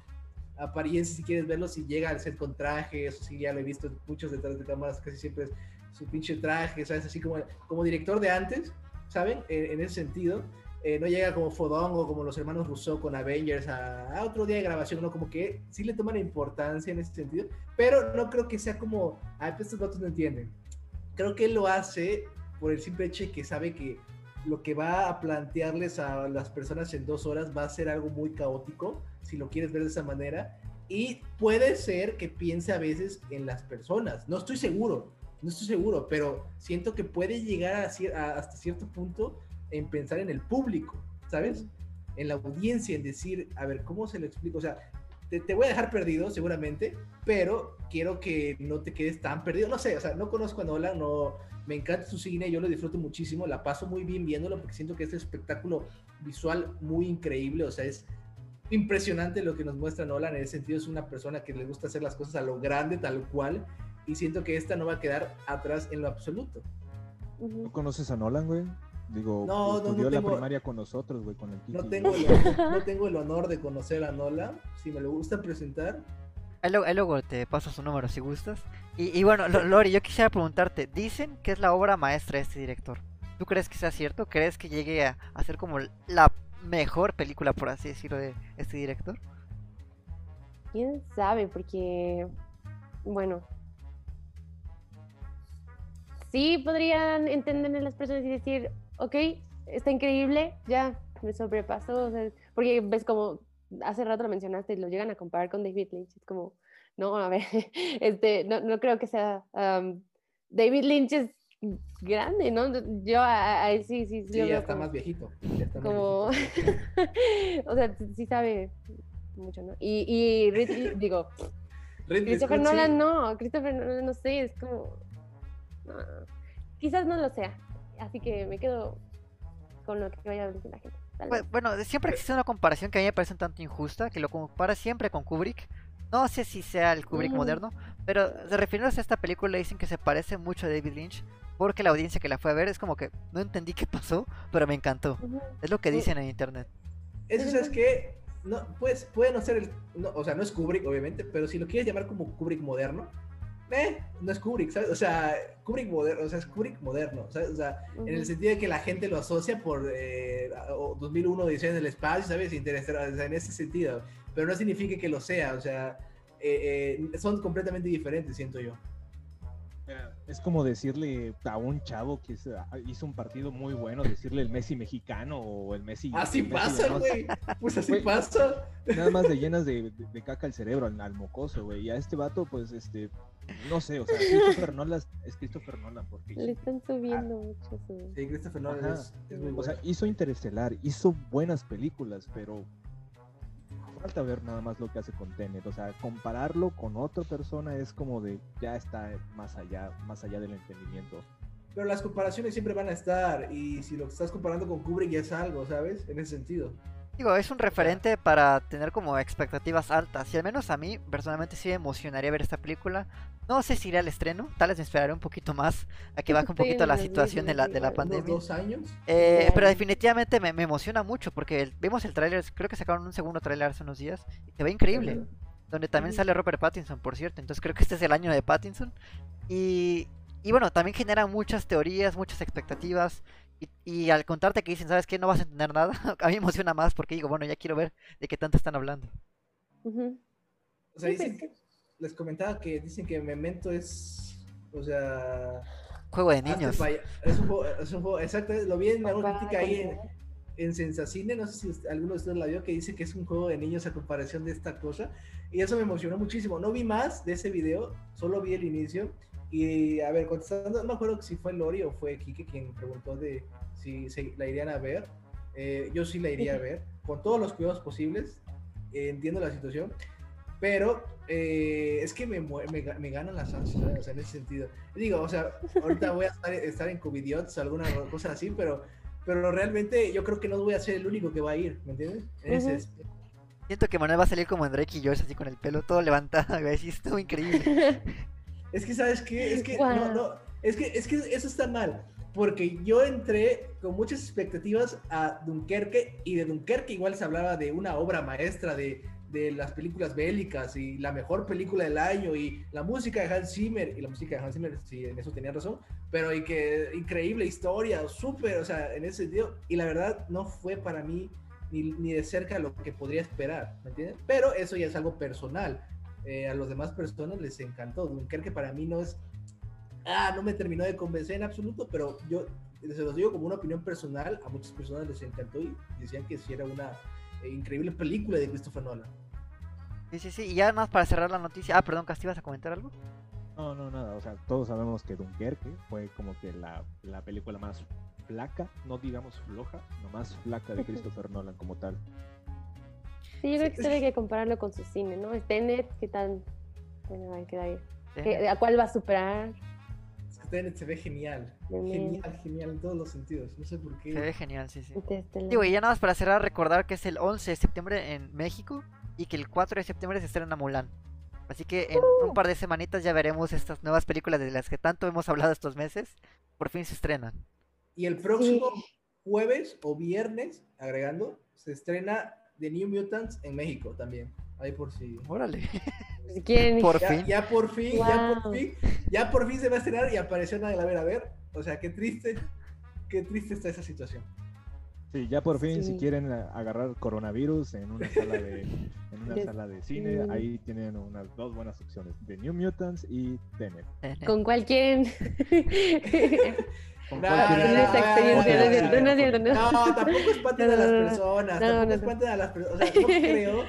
apariencia, si quieres verlo, si llega al set con traje, eso sí, ya lo he visto muchos detrás de cámaras, casi siempre es su pinche traje, ¿sabes? Así como, como director de antes, ¿saben? En, en ese sentido. eh, no llega como Fodongo, como los hermanos Rousseau con Avengers a, a otro día de grabación, ¿no? Como que sí le toman importancia en ese sentido, pero no creo que sea como, pues estos vatos no entienden. Creo que él lo hace por el simple hecho de que sabe que lo que va a plantearles a las personas en dos horas va a ser algo muy caótico, si lo quieres ver de esa manera, y puede ser que piense a veces en las personas. No estoy seguro, no estoy seguro, pero siento que puede llegar a a- hasta cierto punto en pensar en el público, ¿sabes? En la audiencia, en decir, a ver, ¿cómo se lo explico? O sea, te, te voy a dejar perdido seguramente, pero quiero que no te quedes tan perdido. No sé, o sea, no conozco a Nolan, no, me encanta su cine, yo lo disfruto muchísimo, la paso muy bien viéndolo porque siento que es un espectáculo visual muy increíble, o sea, es impresionante lo que nos muestra Nolan, en ese sentido es una persona que le gusta hacer las cosas a lo grande, tal cual, y siento que esta no va a quedar atrás en lo absoluto. ¿No conoces a Nolan, güey? Digo, No, no, no la tengo- primaria con nosotros, güey, con el Kiki. No tengo, el, no tengo el honor de conocer a Nolan, si me lo gusta presentar, Ahí luego, ahí luego te paso su número si gustas. Y, y bueno, Lo- Lori, yo quisiera preguntarte, dicen que es la obra maestra de este director. ¿Tú crees que sea cierto? ¿Crees que llegue a, a ser como la mejor película, por así decirlo, de este director? ¿Quién sabe? Porque, bueno, sí podrían entender las personas y decir, ok, está increíble, ya me sobrepasó. o sea, porque ves como, hace rato lo mencionaste, lo llegan a comparar con David Lynch. Es como, no, a ver, este, no, no creo que sea. um, David Lynch es grande, ¿no? Yo a, a- sí, sí, sí, lo ya está como- más viejito. ya está más como viejito. o sea sí- sí sabe mucho no y, y Ridley- digo Ridley Christopher Scott, sí. Nolan no Christopher Nolan no sé es como no, quizás no lo sea así que me quedo con lo que vaya a decir la gente vez. Bueno, siempre existe una comparación que a mí me parece un tanto injusta, que lo compara siempre con Kubrick. No sé si sea el Kubrick Ujú. moderno, pero de refiriéndose a esta película dicen que se parece mucho a David Lynch, porque la audiencia que la fue a ver es como que no entendí qué pasó, pero me encantó. Es lo que dicen en internet. Eso es que, no, pues, puede no ser el, no, o sea, no es Kubrick, obviamente, pero si lo quieres llamar como Kubrick moderno, eh, no es Kubrick, ¿sabes? O sea, Kubrick moderno, o sea, es Kubrick moderno, ¿sabes? O sea, en el sentido de que la gente lo asocia por eh, o 2001 Odisea en el espacio, ¿sabes? Interestelar, o sea, en ese sentido, pero no significa que lo sea, o sea, eh, eh, son completamente diferentes, siento yo. Es como decirle a un chavo que ah, hizo un partido muy bueno, decirle el Messi mexicano o el Messi. Así el Messi pasa, güey, pues así Güey. pasa. Nada más le llenas de, de- de caca el cerebro al, al mocoso, güey. Y a este vato, pues, este, no sé, o sea, Christopher Nolan es Christopher Nolan, porque le están subiendo mucho su Sí, Christopher Nolan Ajá. es, es muy O bueno. sea, hizo Interestelar, hizo buenas películas, pero falta ver nada más lo que hace con Tenet. O sea, compararlo con otra persona es como de ya está más allá, más allá del entendimiento. Pero las comparaciones siempre van a estar y si lo estás comparando con Kubrick ya es algo, ¿sabes? En ese sentido. Digo, es un referente para tener como expectativas altas. Y al menos a mí, personalmente, sí me emocionaría ver esta película. No sé si iré al estreno. Tal vez me esperaré un poquito más a que baje un poquito la situación de la, de la pandemia. ¿Dos años? Eh, pero definitivamente me, me, emociona mucho porque vimos el tráiler, creo que sacaron un segundo tráiler hace unos días. Y se ve increíble. Donde también sale Robert Pattinson, por cierto. Entonces creo que este es el año de Pattinson. Y, y bueno, también genera muchas teorías, muchas expectativas. Y, al contarte que dicen, ¿sabes qué? No vas a entender nada. a mí me emociona más porque digo, bueno, ya quiero ver de qué tanto están hablando. O sea, dicen que, les comentaba que dicen que Memento es, o sea... Juego de niños. Es un juego, es un juego exacto, lo vi en una crítica ahí en, en Sensacine, no sé si alguno de ustedes la vio, que dice que es un juego de niños a comparación de esta cosa. Y eso me emocionó muchísimo. No vi más de ese video, solo vi el inicio. Y a ver, contestando, no me acuerdo si fue Lori o fue Kike quien preguntó de si se, la irían a ver. Eh, yo sí la iría a ver, con todos los cuidados posibles. Eh, entiendo la situación, pero eh, es que me, me, me, ganan las ansias, o sea, en ese sentido. Digo, o sea, ahorita voy a estar, estar en Covidiots, alguna cosa así, pero, pero realmente yo creo que no voy a ser el único que va a ir, ¿me entiendes? Siento que Manuel va a salir como Drake y George, así con el pelo todo levantado, y va a decir, estuvo increíble. Es que, ¿sabes qué? Es que, no, no, es que, es que eso está mal. Porque yo entré con muchas expectativas a Dunkerque y de Dunkerque igual se hablaba de una obra maestra de, de las películas bélicas y la mejor película del año y la música de Hans Zimmer y la música de Hans Zimmer, sí, en eso tenía razón, pero y que increíble historia, súper, o sea, en ese sentido, y la verdad no fue para mí ni, ni de cerca lo que podría esperar, ¿me entiendes? Pero eso ya es algo personal. Eh, a los demás personas les encantó. Dunkerque para mí no es, ah, no me terminó de convencer en absoluto, pero yo se los digo como una opinión personal, a muchas personas les encantó y decían que sí era una eh, increíble película de Christopher Nolan. Sí, sí, sí, y ya más para cerrar la noticia, ah, perdón, Casti, ¿vas a comentar algo? No, no, nada, o sea, todos sabemos que Dunkerque fue como que la, la película más flaca, no digamos floja, no más flaca de Christopher Nolan como tal. Sí, yo creo que tiene que compararlo con su cine, ¿no? Tenet, ¿qué tal? ¿A cuál va a superar? Es que Tenet se ve genial. Genial, genial en todos los sentidos. No sé por qué. Se ve genial, sí, sí. Digo, y ya nada más para cerrar, recordar que es el 11 de septiembre en México y que el 4 de septiembre se estrena Mulan. Así que en un uh. par de semanitas ya veremos estas nuevas películas de las que tanto hemos hablado estos meses. Por fin se estrenan. Y el próximo jueves o viernes, agregando, se estrena de New Mutants en México también. Ahí por si. Órale. ¿Quién? Por ya, fin. Ya por fin, ya por fin, ya por fin se va a estrenar y apareció nadie la ver a ver. O sea, qué triste, qué triste está esa situación. Sí, ya por fin, si quieren agarrar coronavirus en una sala de, en una sala de cine, ahí tienen unas dos buenas opciones, The New Mutants y Tenet. ¿Con cuál quieren? No, tampoco espanten a las personas. tampoco espanten a las personas. O sea, no creo.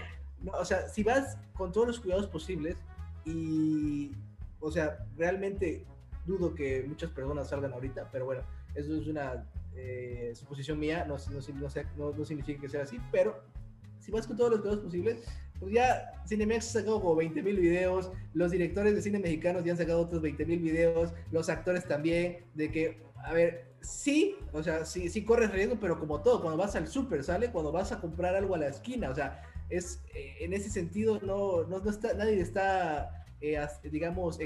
o sea, si vas con todos los cuidados posibles y. O sea, realmente dudo que muchas personas salgan ahorita, pero bueno, eso es una eh, suposición mía, no, no, no, significa que sea así, pero si vas con todos los cuidados posibles, pues ya Cinemex ha sacado como 20 mil videos, los directores de cine mexicanos ya han sacado otros 20 mil videos, los actores también, de que a ver, sí, o sea, sí, sí corres riesgo, pero como todo, cuando vas al súper, ¿sale? Cuando vas a comprar algo a la esquina, o sea, es, eh, en ese sentido, no, no, está, nadie está, eh, digamos,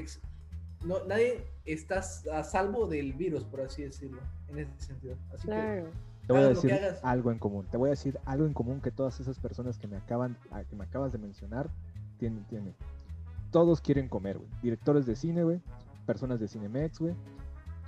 no, nadie está a salvo del virus, por así decirlo, en ese sentido. Así que, te voy a decir algo en común. Te voy a decir algo en común que todas esas personas que me acaban, que me acabas de mencionar tienen, tienen. Todos quieren comer, güey. Directores de cine, güey. Personas de Cinemex, güey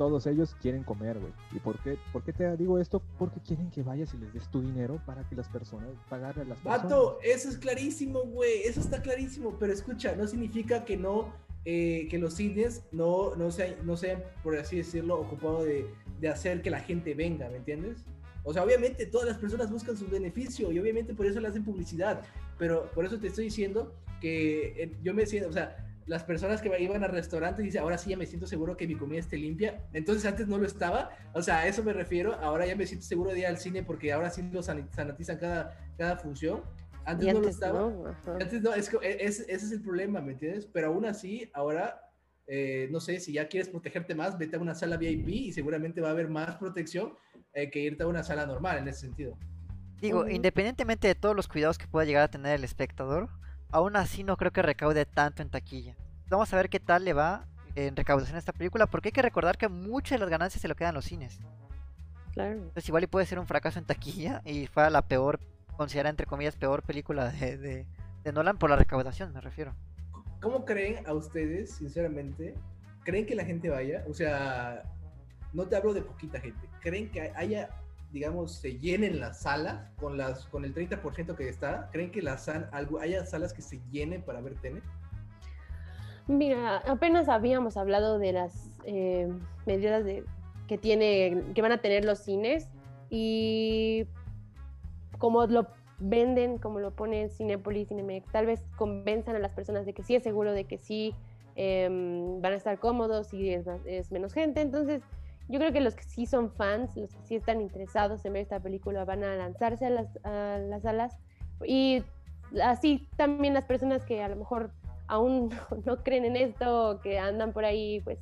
todos ellos quieren comer, güey. ¿Y por qué, por qué te digo esto? Porque quieren que vayas y les des tu dinero para que las personas, pagarle a las personas. Vato, eso es clarísimo, güey. Eso está clarísimo. Pero escucha, no significa que no, eh, que los cines no, no, sean, no sean, por así decirlo, ocupados de, de hacer que la gente venga, ¿me entiendes? O sea, obviamente todas las personas buscan su beneficio y obviamente por eso le hacen publicidad. Pero por eso te estoy diciendo que eh, yo me siento, o sea, las personas que iban al restaurante dicen, ahora sí ya me siento seguro que mi comida esté limpia. Entonces antes no lo estaba. O sea, a eso me refiero. Ahora ya me siento seguro de ir al cine porque ahora sí lo sanitizan cada, cada función. Antes Y no lo antes estaba. no. Antes no, es que e- es- ese es el problema, ¿me entiendes? Pero aún así, ahora, eh, no sé, si ya quieres protegerte más, vete a una sala VIP y seguramente va a haber más protección eh, que irte a una sala normal en ese sentido. Digo, independientemente de todos los cuidados que pueda llegar a tener el espectador, aún así no creo que recaude tanto en taquilla. Vamos a ver qué tal le va en recaudación a esta película, porque hay que recordar que muchas de las ganancias se lo quedan los cines. Claro. Entonces igual y puede ser un fracaso en taquilla y fue la peor, considerada entre comillas, peor película de, de- de Nolan por la recaudación, me refiero. ¿Cómo creen a ustedes, sinceramente, creen que la gente vaya? O sea, no te hablo de poquita gente. ¿Creen que haya, digamos, se llenen las salas con, las, con el 30% que está? ¿Creen que las, haya salas que se llenen para ver Tenet? Mira, apenas habíamos hablado de las eh, medidas de, que, tiene, que van a tener los cines y como lo venden, como lo pone Cinepolis, Cinemex, tal vez convenzan a las personas de que sí es seguro, de que sí em, van a estar cómodos y es, es menos gente. Entonces, yo creo que los que sí son fans, los que sí están interesados en ver esta película, van a lanzarse a las, a las salas. Y así también las personas que a lo mejor aún no creen en esto, que andan por ahí pues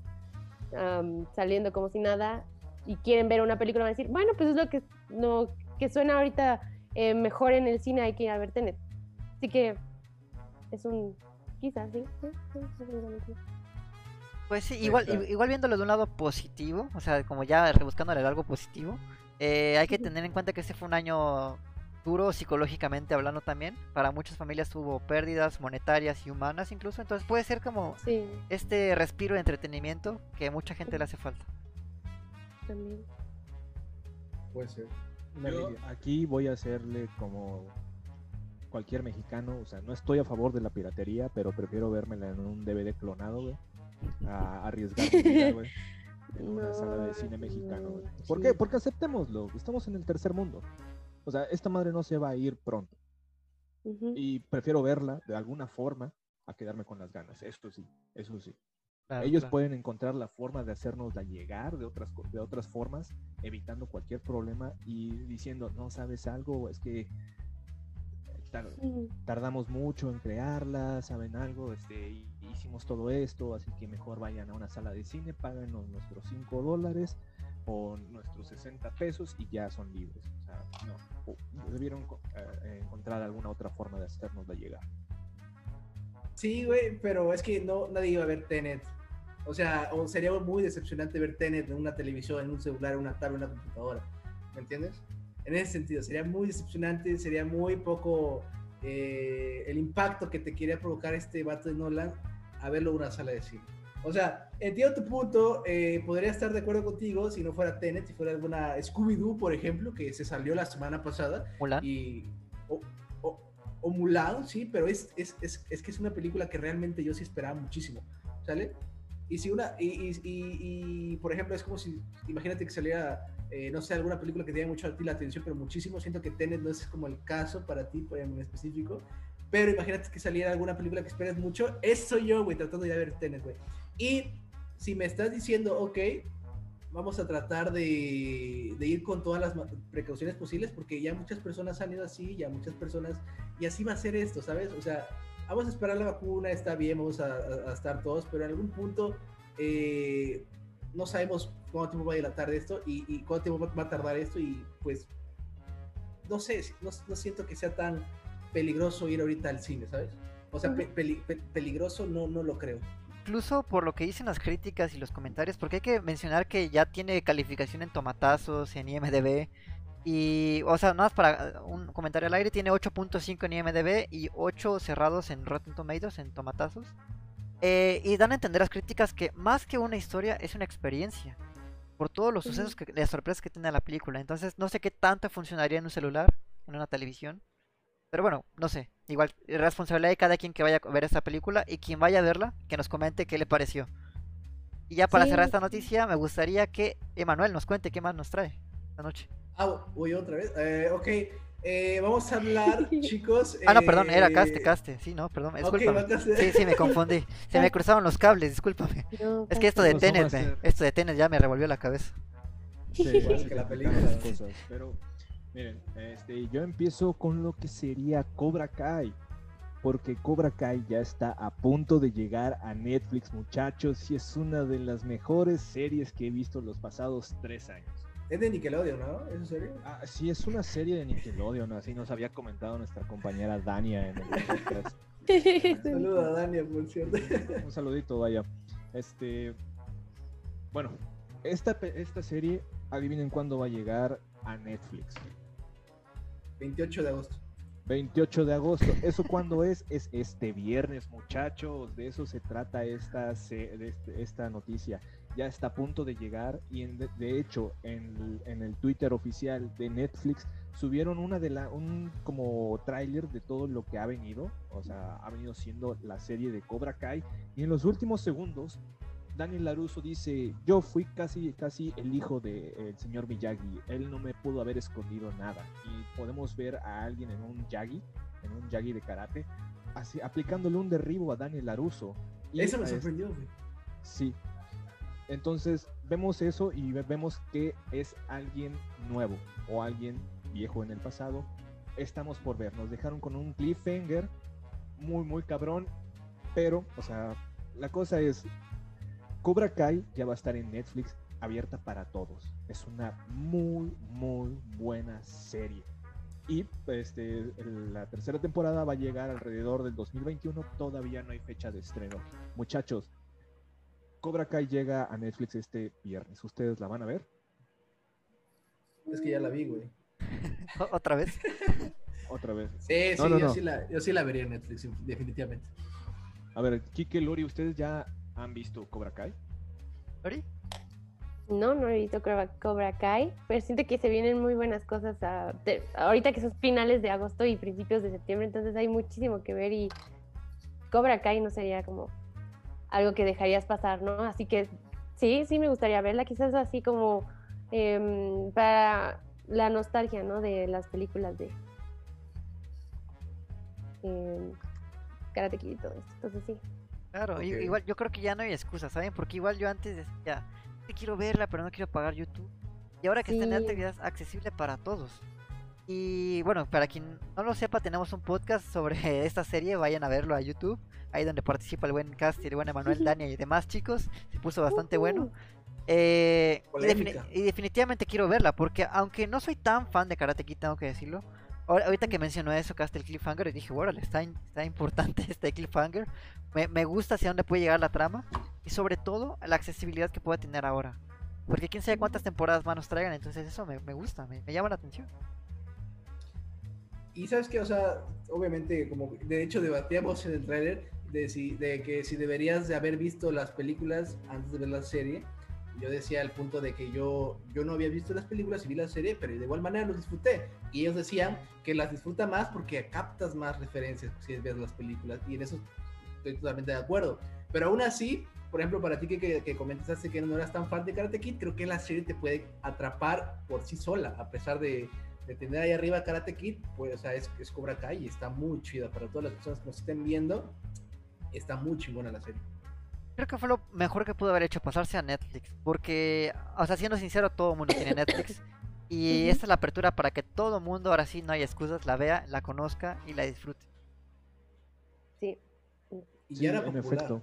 am, saliendo como si nada y quieren ver una película, van a decir, bueno, pues es lo que, lo que suena ahorita eh, mejor en el cine, hay que ir a ver Tenet. Así que es un, quizás, sí. Pues sí, igual, Exacto. igual viéndolo de un lado positivo, o sea, como ya rebuscándole algo positivo, eh, hay que tener en cuenta que este fue un año duro psicológicamente hablando también. Para muchas familias tuvo pérdidas monetarias y humanas incluso, entonces puede ser como Sí, este respiro de entretenimiento que a mucha gente le hace falta. también. Puede ser. Una Yo lidia. aquí voy a hacerle como cualquier mexicano, o sea, no estoy a favor de la piratería, pero prefiero vérmela en un DVD clonado, güey, a arriesgar mi vida, güey, en una sala de cine mexicano, güey. No, ¿Por sí. qué? Porque aceptémoslo, estamos en el tercer mundo. O sea, esta madre no se va a ir pronto y prefiero verla de alguna forma a quedarme con las ganas. Esto sí, eso sí. Claro, Ellos claro. pueden encontrar la forma de hacernosla llegar de otras, de otras formas, evitando cualquier problema y diciendo, no sabes algo, es que eh, tar- tardamos mucho en crearla, saben algo, este, y- hicimos todo esto, así que mejor vayan a una sala de cine, páganos nuestros 5 dólares o nuestros 60 pesos y ya son libres. O sea, no, debieron eh, encontrar alguna otra forma de hacernosla llegar. Sí, güey, pero es que no, nadie iba a ver Tenet. O sea, sería muy decepcionante ver Tenet en una televisión, en un celular, en una tablet, en una computadora. ¿Me entiendes? En ese sentido, sería muy decepcionante, sería muy poco eh, el impacto que te quería provocar este vato de Nolan a verlo en una sala de cine. O sea, entiendo tu punto, eh, podría estar de acuerdo contigo si no fuera Tenet, si fuera alguna Scooby-Doo, por ejemplo, que se salió la semana pasada Mulan. y o, o- o Mulan, sí, pero es, es, es, es que es una película que realmente yo sí esperaba muchísimo, ¿sale? Y si una, y, y, y- y, por ejemplo, es como si, imagínate que saliera, eh, no sé, alguna película que te llame mucho a ti la atención, pero muchísimo, siento que Tenet no es como el caso para ti por- en específico, pero imagínate que saliera alguna película que esperas mucho, eso soy yo, güey, tratando de ir a ver Tenet, güey. Y si me estás diciendo, ok, vamos a tratar de, de ir con todas las precauciones posibles, porque ya muchas personas han ido así, ya muchas personas, y así va a ser esto, ¿sabes? O sea, vamos a esperar la vacuna, está bien, vamos a, a- estar todos, pero en algún punto eh, no sabemos cuánto tiempo va a dilatar esto y, y cuánto tiempo va a tardar esto, y pues, no sé, no, no siento que sea tan peligroso ir ahorita al cine, ¿sabes? O sea, pe- peli- pe- peligroso no, no lo creo. Incluso por lo que dicen las críticas y los comentarios, porque hay que mencionar que ya tiene calificación en tomatazos, en IMDB. Y, o sea, nada más para un comentario al aire, tiene 8.5 en IMDB y 8 cerrados en Rotten Tomatoes, en tomatazos. Eh, y dan a entender las críticas que más que una historia es una experiencia. Por todos los sucesos, que, las sorpresas que tiene la película. Entonces, no sé qué tanto funcionaría en un celular, en una televisión. Pero bueno, no sé. Igual, responsabilidad de cada quien que vaya a ver esta película y quien vaya a verla, que nos comente qué le pareció. Y ya para Sí, cerrar esta noticia, me gustaría que Emanuel nos cuente qué más nos trae esta noche. Ah, voy otra vez. Eh, ok, eh, vamos a hablar, chicos. Ah, no, perdón, era eh, Caste, Caste. Sí, no, perdón, discúlpame. Caste. Sí, sí, me confundí. Se me cruzaron los cables, discúlpame. No, Es que esto de Tenet, esto de Tenet ya me revolvió la cabeza. Sí, Igual que la película. cosas, pero Miren, este, yo empiezo con lo que sería Cobra Kai. Porque Cobra Kai ya está a punto de llegar a Netflix, muchachos, y es una de las mejores series que he visto los pasados tres años. Es de Nickelodeon, ¿no? ¿Es serie? Ah, sí, es una serie de Nickelodeon, así nos había comentado nuestra compañera Dania en el podcast. Saludos a Dania, por cierto. Un saludito, vaya. Este, bueno, esta, esta serie, adivinen cuándo va a llegar a Netflix. 28 de agosto. 28 de agosto. ¿Eso cuándo es? Es este viernes, muchachos. De eso se trata esta, este, esta noticia. Ya está a punto de llegar y de, hecho en, en, el Twitter oficial de Netflix subieron una de la, un como tráiler de todo lo que ha venido. O sea, ha venido siendo la serie de Cobra Kai. Y en los últimos segundos Daniel Laruso dice, yo fui casi, casi el hijo del señor Miyagi, él no me pudo haber escondido nada. Y podemos ver a alguien en un Yagi, en un Yagi de karate, así, aplicándole un derribo a Daniel Laruso. Y eso me sorprendió, güey. Sí. Entonces vemos eso y vemos que es alguien nuevo o alguien viejo en el pasado. Estamos por ver. Nos dejaron con un cliffhanger muy, muy cabrón. Pero, o sea, la cosa es, Cobra Kai ya va a estar en Netflix abierta para todos. Es una muy, muy buena serie. Y este, la tercera temporada va a llegar alrededor del 2021. Todavía no hay fecha de estreno. Muchachos, Cobra Kai llega a Netflix este viernes. ¿Ustedes la van a ver? Es que ya la vi, güey. ¿Otra vez? Otra vez. Sí, sí, yo, Sí la, yo sí la vería en Netflix, definitivamente. A ver, Kike, Lori, ¿ustedes ya ¿Han visto Cobra Kai? ¿Lori? No, no he visto Cobra Kai, pero siento que se vienen muy buenas cosas ahorita que son finales de agosto y principios de septiembre, entonces hay muchísimo que ver y Cobra Kai no sería como algo que dejarías pasar, ¿no? Así que sí, sí me gustaría verla, quizás así como em, para la nostalgia, ¿no? De las películas de eh, Karate Kid y todo esto, entonces sí. Claro, igual yo creo que ya no hay excusa, ¿saben? Porque igual yo antes decía, quiero verla, pero no quiero pagar YouTube. Y ahora que está en Netflix es accesible para todos. Y bueno, para quien no lo sepa, tenemos un podcast sobre esta serie, vayan a verlo a YouTube, ahí donde participa el buen Casti, el buen Emanuel Dania y demás chicos, se puso bastante bueno. Eh, y, definitivamente quiero verla, porque aunque no soy tan fan de Karate Kid, tengo que decirlo, ahorita que mencionó eso, que hasta el cliffhanger, y dije, órale, está, está importante este cliffhanger. Me, me, gusta hacia dónde puede llegar la trama. Y sobre todo, la accesibilidad que puede tener ahora. Porque quién sabe cuántas temporadas más nos traigan, entonces eso me, me gusta, me, me, llama la atención. Y sabes que, o sea, obviamente, como de hecho debatíamos en el trailer de, si, de que si deberías de haber visto las películas antes de ver la serie yo decía el punto de que yo, yo no había visto las películas y vi la serie, pero de igual manera los disfruté. Y ellos decían que las disfruta más porque captas más referencias si ves las películas. Y en eso estoy totalmente de acuerdo. Pero aún así, por ejemplo, para ti que, que, que comentaste que no eras tan fan de Karate Kid, creo que la serie te puede atrapar por sí sola, a pesar de, de tener ahí arriba Karate Kid, pues, o sea, es, es Cobra Kai y está muy chida para todas las personas que nos estén viendo. Está muy chingona la serie creo que fue lo mejor que pudo haber hecho, pasarse a Netflix. Porque, o sea, siendo sincero, todo el mundo tiene Netflix. Y esta es la apertura para que todo el mundo, ahora sí, no hay excusas, la vea, la conozca y la disfrute. Sí. Y ya era en efecto.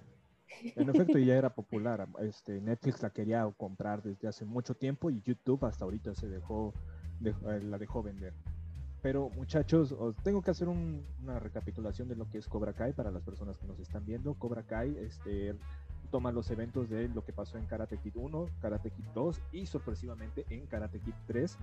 En efecto, ya era popular. Este, Netflix la quería comprar desde hace mucho tiempo y YouTube hasta ahorita se dejó, eh, la dejó vender. Pero muchachos, os tengo que hacer una recapitulación de lo que es Cobra Kai para las personas que nos están viendo. Cobra Kai este, toma los eventos de lo que pasó en Karate Kid 1, Karate Kid 2 y sorpresivamente en Karate Kid 3.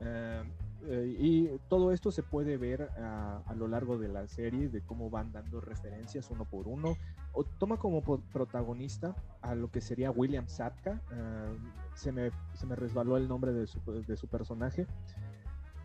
Eh, eh, y todo esto se puede ver a, lo largo de la serie, de cómo van dando referencias uno por uno. O toma como protagonista a lo que sería William Satka. Eh, se, me, se me resbaló el nombre de su, de su personaje.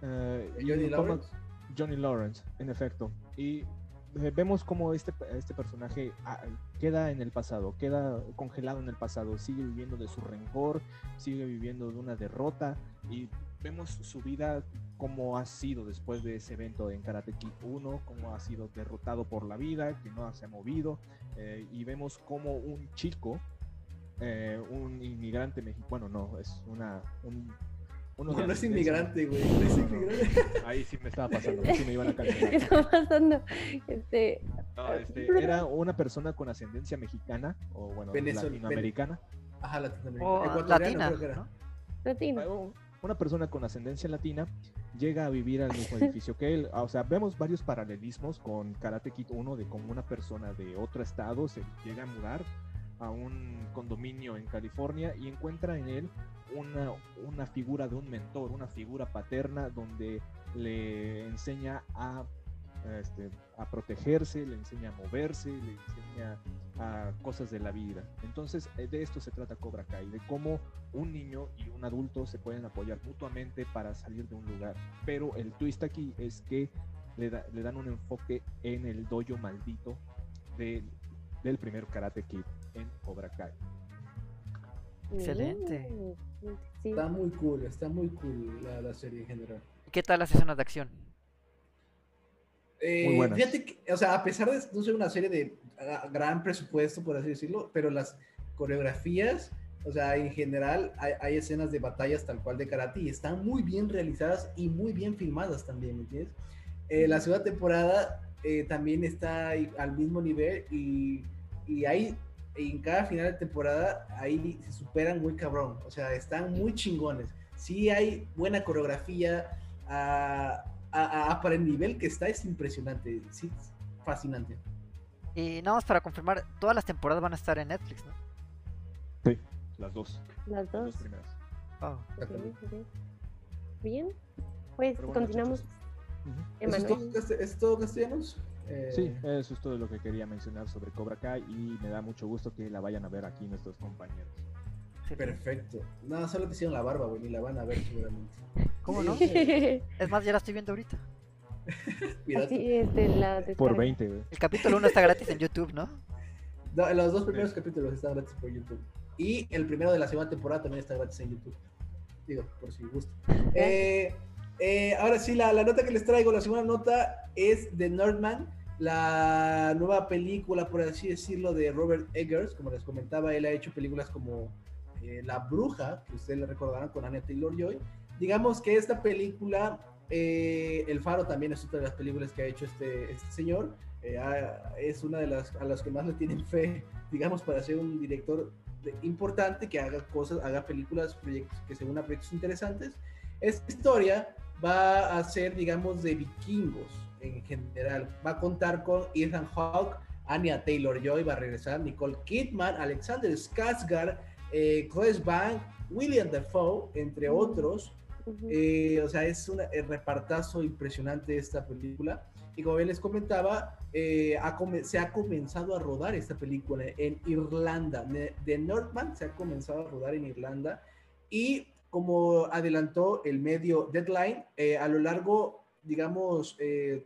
Eh, Johnny Lawrence. Johnny Lawrence, en efecto. Y eh, vemos como este, este personaje ah, queda en el pasado, queda congelado en el pasado, sigue viviendo de su rencor, sigue viviendo de una derrota y vemos su vida como ha sido después de ese evento en Karate Kid 1, como ha sido derrotado por la vida, que no se ha movido eh, y vemos como un chico, un inmigrante mexicano, bueno, no, es una, un Uno No, es inmigrante, güey. No es inmigrante. Ahí sí me estaba pasando, sí me iban a ¿Qué cancelar. está pasando? Este, No, este, era una persona con ascendencia mexicana o bueno, latinoamericana. Ajá, latinoamericano. O latina, creo que era. ¿no? latino. o Una persona con ascendencia latina llega a vivir al mismo edificio que él. Ah, O sea, vemos varios paralelismos con Karate Kid 1 de cómo una persona de otro estado se llega a mudar a un condominio en California y encuentra en él una, una figura de un mentor, una figura paterna donde le enseña a, este, a protegerse, le enseña a moverse, le enseña a cosas de la vida. Entonces, eh, de esto se trata Cobra Kai, de cómo un niño y un adulto se pueden apoyar mutuamente para salir de un lugar. Pero el twist aquí es que le, da- le dan un enfoque en el dojo maldito de- del primer Karate Kid en Cobra Kai. Excelente. Mm, Sí. Está muy cool, está muy cool la, la serie en general. ¿Qué tal las escenas de acción? Eh, Muy buenas. Fíjate que, o sea, a pesar de no ser una serie de ah, gran presupuesto, por así decirlo, pero las coreografías, o sea, en general hay, hay escenas de batallas tal cual de karate y están muy bien realizadas y muy bien filmadas también, ¿me entiendes? Eh, la segunda temporada eh, también está al mismo nivel y, y ahí en cada final de temporada ahí se superan muy cabrón, o sea, están muy chingones. Sí hay buena coreografía, a- a- para el nivel que está es impresionante, sí, es fascinante. Y nada más para confirmar, todas las temporadas van a estar en Netflix, ¿no? Sí, las dos, Las las dos. dos primeras. Exactamente. ok. Bien. Pues bueno, continuamos. muchachos. ¿Eso es todo, es todo castellanos? Eh, Sí, eso es todo lo que quería mencionar sobre Cobra Kai y me da mucho gusto que la vayan a ver aquí nuestros compañeros. Perfecto. No, solo te hicieron la barba, güey, ni la van a ver seguramente. ¿Cómo no? Es más, ya la estoy viendo ahorita. Así es de la Por descarga. 20, güey. El capítulo 1 está gratis en YouTube, ¿no? No, los dos primeros capítulos están gratis por YouTube. Y el primero de la segunda temporada también está gratis en YouTube. Digo, por si gusta. Eh, eh, ahora sí, la, la nota que les traigo, la segunda nota es de Nordman, la nueva película, por así decirlo, de Robert Eggers. Como les comentaba, él ha hecho películas como eh, La Bruja, que ustedes le recordarán con Anya Taylor-Joy. Digamos que esta película, eh, El Faro también es otra de las películas que ha hecho este, este señor. Eh, ha- es una de las a las que más le tienen fe, digamos, para ser un director de- importante que haga cosas, haga películas, proyectos que se unan a proyectos interesantes. Esta historia va a ser, digamos, de vikingos en general. Va a contar con Ethan Hawke, Anya Taylor-Joy, va a regresar Nicole Kidman, Alexander Skarsgård, eh, Chloe Bank, William Dafoe, entre otros. Eh, o sea, es un repartazo impresionante esta película. Y como bien les comentaba, eh, ha se ha comenzado a rodar esta película en Irlanda. De Northman se ha comenzado a rodar en Irlanda. Y como adelantó el medio Deadline, eh, a lo largo, digamos, eh,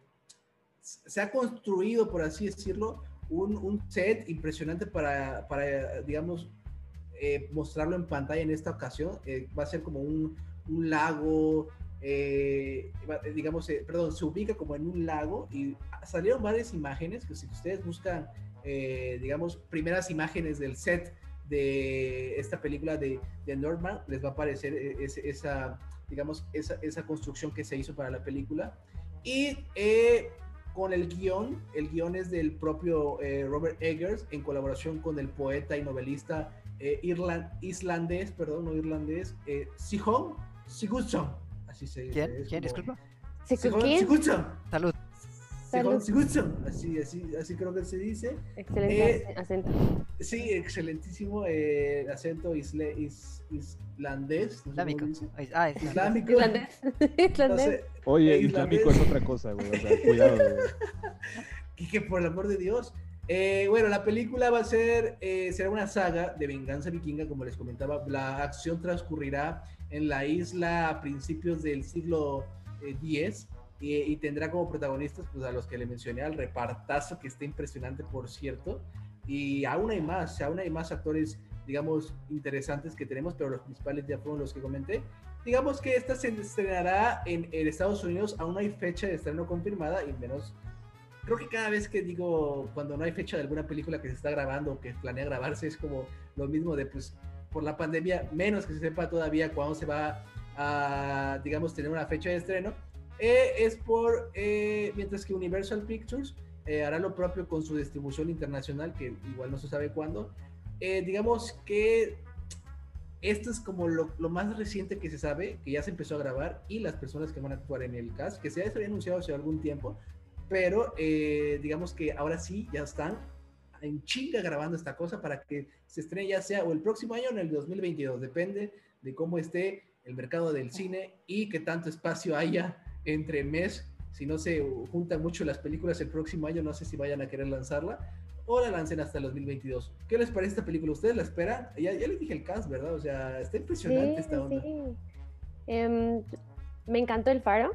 se ha construido, por así decirlo, un, un set impresionante para, para digamos, eh, mostrarlo en pantalla en esta ocasión. Va a ser como un, un lago, digamos, perdón, se ubica como en un lago y salieron varias imágenes que si ustedes buscan, digamos, primeras imágenes del set de esta película de, de Norman, les va a aparecer eh, ese- esa, digamos, esa, esa construcción que se hizo para la película. Y eh, con el guion, el guion es del propio eh, Robert Eggers en colaboración con el poeta y novelista eh, irlan- islandés, perdón, no irlandés, eh, Sihon Sigurdsson. Así se dice. ¿Quién? es ¿Quién? como- Disculpa. Sigurdsson. Salud. Salud. Así, así, así creo que se dice. Excelente Eh, acento. Sí, excelentísimo eh, acento isle- is- islandés. no Islámico. Ah, Islámico. Islandés. No Islandés. sé, Oye, Eh, islámico islandés. es otra cosa, güey. O sea, cuidado, güey. y que por el amor de Dios. Eh, bueno, la película va a ser, eh, será una saga de venganza vikinga, como les comentaba. La acción transcurrirá en la isla a principios del siglo eh, X y, y tendrá como protagonistas pues, a los que le mencioné, al repartazo que está impresionante, por cierto. Y aún hay más, aún hay más actores, digamos, interesantes que tenemos, pero los principales ya fueron los que comenté. Digamos que esta se estrenará en, en Estados Unidos, aún no hay fecha de estreno confirmada, y menos creo que cada vez que digo, cuando no hay fecha de alguna película que se está grabando o que planea grabarse, es como lo mismo de, pues, por la pandemia, menos que se sepa todavía cuándo se va a, digamos, tener una fecha de estreno, eh, es por, eh, mientras que Universal Pictures eh, hará lo propio con su distribución internacional, que igual no se sabe cuándo. digamos que esto es como lo, lo, más reciente que se sabe, que ya se empezó a grabar, y las personas que van a actuar en el cast, que se había anunciado hace algún tiempo, pero digamos que ahora sí ya están en chinga grabando esta cosa para que se estrene ya sea o el próximo año o en el 2022, depende de cómo esté el mercado del cine y qué tanto espacio haya entre mes. Si no se juntan mucho las películas el próximo año, no sé si vayan a querer lanzarla o la lancen hasta el 2022. ¿Qué les parece esta película? ¿Ustedes la esperan? Ya, ya les dije el cast, ¿verdad? O sea, está impresionante esta onda. Em, me encantó El Faro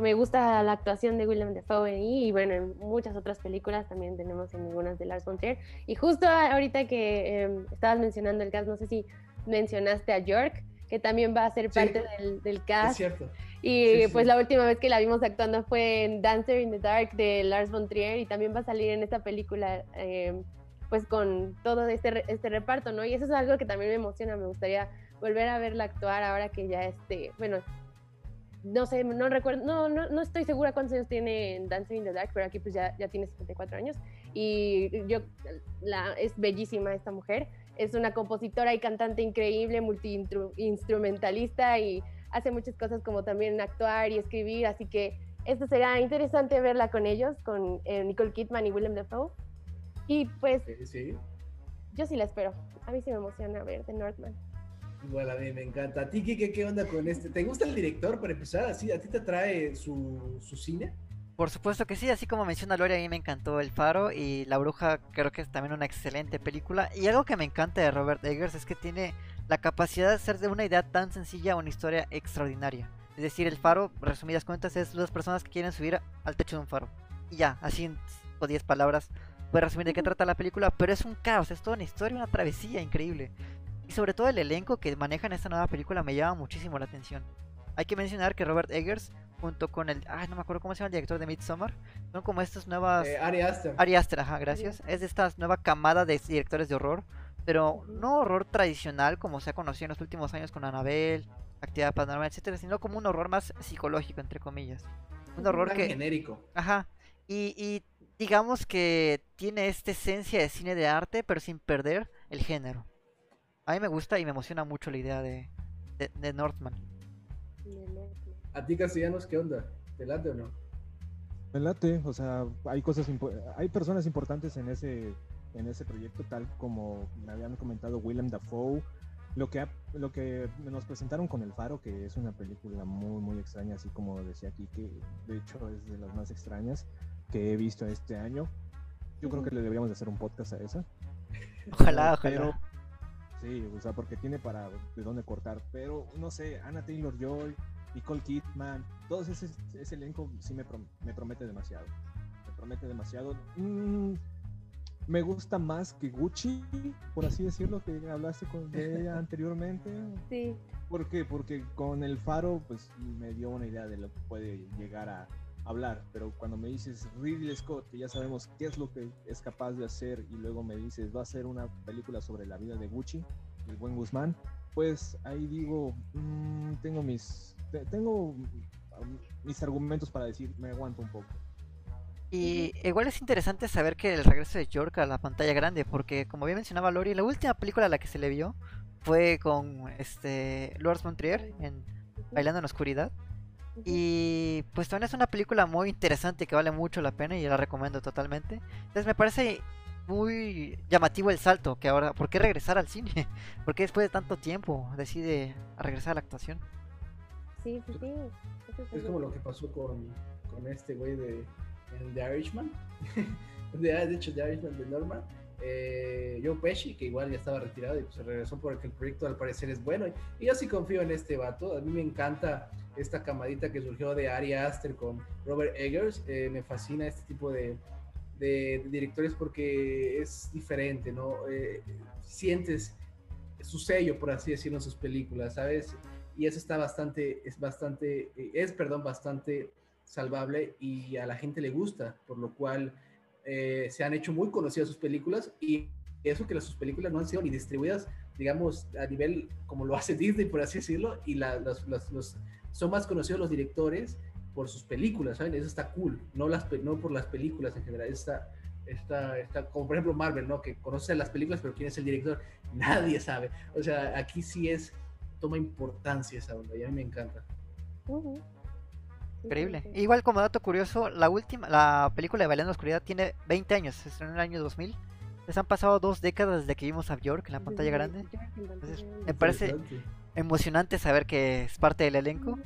me gusta la actuación de William Dafoe y bueno, en muchas otras películas también tenemos en algunas de Lars von Trier. Y justo ahorita que em, estabas mencionando el cast, no sé si mencionaste a York, que también va a ser parte del, del, cast. Es cierto. Y pues la última vez que la vimos actuando fue en Dancer in the Dark de Lars von Trier y también va a salir en esta película em, pues con todo este, este reparto, ¿no? Y eso es algo que también me emociona, me gustaría volver a verla actuar ahora que ya esté, bueno, no sé, no recuerdo, no, no, no, estoy segura cuántos años tiene Dancing in the Dark, pero aquí pues ya, ya tiene 74 años. Y yo, la, es bellísima esta mujer, es una compositora y cantante increíble, multi-instrumentalista y hace muchas cosas como también actuar y escribir, así que esto será interesante verla con ellos, con eh, Nicole Kidman y Willem Dafoe. Y pues, sí, yo sí la espero, a mí sí me emociona ver The Northman. Igual a mí me encanta. ¿A ti, Kike, qué onda con este? ¿Te gusta el director para empezar? ¿Así, ¿A ti te atrae su, su cine? Por supuesto que sí, así como menciona Lori, a mí me encantó El Faro y La Bruja creo que es también una excelente película. Y algo que me encanta de Robert Eggers es que tiene la capacidad de hacer de una idea tan sencilla una historia extraordinaria. Es decir, El Faro, resumidas cuentas, es dos personas que quieren subir al techo de un faro. Y ya, así en 10 palabras, puede resumir de qué trata la película, pero es un caos, es toda una historia, una travesía increíble. Y sobre todo el elenco que maneja en esta nueva película me llama muchísimo la atención. Hay que mencionar que Robert Eggers, junto con el. Ah, no me acuerdo cómo se llama el director de Midsommar. Son como estas nuevas. Eh, Ari Aster. Ari Aster, ajá, gracias. Es de esta nueva camada de directores de horror. Pero no horror tradicional como se ha conocido en los últimos años con Annabelle, Actividad Paranormal, etcétera, sino como un horror más psicológico, entre comillas. Un horror que. genérico. Ajá. Y, y digamos que tiene esta esencia de cine de arte, pero sin perder el género. A mí me gusta y me emociona mucho la idea de, de, Northman. ¿A ti, Castellanos, qué onda? ¿Te late o no? Me late, o sea, hay cosas, hay personas importantes en ese, en ese proyecto, tal como me habían comentado Willem Dafoe, lo que, lo que nos presentaron con El Faro, que es una película muy, muy extraña, así como decía aquí, que de hecho es de las más extrañas que he visto este año. Yo creo que le deberíamos de hacer un podcast a esa. Ojalá, ojalá. Sí, o sea, porque tiene para de dónde cortar. Pero no sé, Anna Taylor Joy, Nicole Kidman, todo ese, ese elenco sí me, me, promete demasiado. Me promete demasiado. Mm, me gusta más que Gucci, por así decirlo, que hablaste con de ella anteriormente. Sí. ¿Por qué? Porque con el faro, pues me dio una idea de lo que puede llegar a, hablar, pero cuando me dices Ridley Scott, que ya sabemos qué es lo que es capaz de hacer, y luego me dices va a ser una película sobre la vida de Gucci, el buen Guzmán, pues ahí digo, mm, tengo mis tengo mis argumentos para decir, me aguanto un poco. Y igual es interesante saber que el regreso de York a la pantalla grande, porque como bien mencionaba Lori, la última película a la que se le vio fue con este Lord Montrier en Bailando en la Oscuridad. Y pues también es una película muy interesante que vale mucho la pena y la recomiendo totalmente. Entonces me parece muy llamativo el salto que ahora, ¿por qué regresar al cine? ¿Por qué después de tanto tiempo decide regresar a la actuación? Sí, sí, sí. Es, como lo que pasó con, con este güey de The Irishman. de, hecho, The Irishman de Norman eh, Joe Pesci, que igual ya estaba retirado y pues se regresó porque el proyecto al parecer es bueno. Y yo sí confío en este vato. A mí me encanta esta camadita que surgió de Ari Aster con Robert Eggers. Eh, me fascina este tipo de, directores porque es diferente, ¿no? Eh, sientes su sello, por así decirlo, en sus películas, ¿sabes? Y eso está bastante, es bastante, es, perdón, bastante salvable y a la gente le gusta, por lo cual se han hecho muy conocidas sus películas y eso que sus películas no han sido ni distribuidas digamos, a nivel como lo hace Disney, por así decirlo, y la, los, son más conocidos los directores por sus películas, ¿saben? Eso está cool, no, las, no por las películas en general, está, está, está, como por ejemplo Marvel, ¿no? Que conoce las películas, pero quién es el director, nadie sabe. O sea, aquí sí es, toma importancia esa onda, y a mí me encanta. Increíble. sí, sí. Igual como dato curioso, la última, la película de Bailando en la Oscuridad tiene 20 años, se estrenó en el año 2000. Les han pasado dos décadas desde que vimos a Bjork en la pantalla grande. Entonces, me parece emocionante saber que es parte del elenco.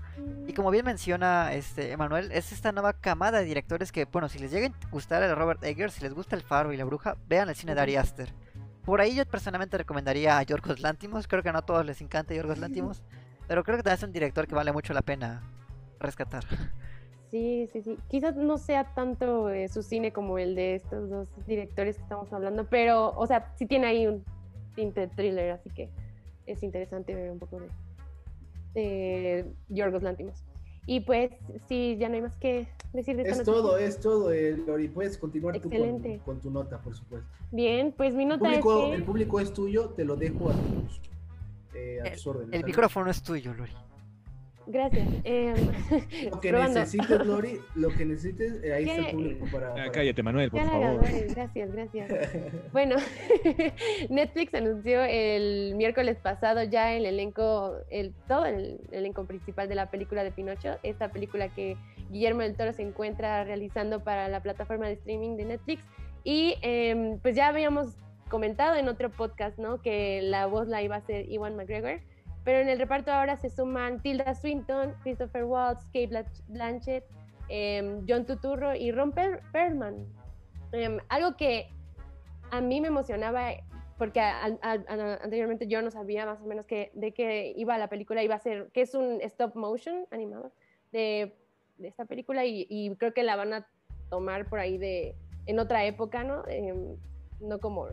Y como bien menciona este Emanuel, es esta nueva camada de directores que, bueno, si les llega a gustar el Robert Eggers, si les gusta el Faro y la Bruja, vean el cine de Ari Aster. Por ahí yo personalmente recomendaría a Yorgos Lantimos, creo que no a todos les encanta Yorgos Lantimos, pero creo que también es un director que vale mucho la pena rescatar. Sí, sí, sí. Quizás no sea tanto eh, su cine como el de estos dos directores que estamos hablando, pero, o sea, sí tiene ahí un tinte thriller, así que es interesante ver un poco de, de Yorgos Lantimos. Y pues, sí, ya no hay más que decir de esta Es noticia. todo, es todo, eh, Lori. Puedes continuar tú con, Excelente. con tu nota, por supuesto. Bien, pues mi El nota público, es el público es tuyo, te lo dejo a tus, eh, a El- órdenes. El micrófono es tuyo, Lori. Gracias. em, Lo que probando. necesites, Lori, lo que necesites, eh, ahí está ¿Qué? el público para. Ah, para- cállate, Manuel, por favor. grabé, gracias, gracias. Bueno, Netflix anunció el miércoles pasado ya el elenco, el, todo el elenco principal de la película de Pinocho, esta película que Guillermo del Toro se encuentra realizando para la plataforma de streaming de Netflix. Y em, pues ya habíamos comentado en otro podcast, ¿no? Que la voz la iba a ser Iwan McGregor. Pero en el reparto ahora se suman Tilda Swinton, Christopher Waltz, Kate Blanch- Blanchett, em, John Tuturro y Ron Per- Perlman. Em, algo que a mí me emocionaba porque anteriormente yo no sabía más o menos que, de qué iba la película, iba a ser, que es un stop motion animado de, esta película y, y creo que la van a tomar por ahí de, en otra época, ¿no? Em, no como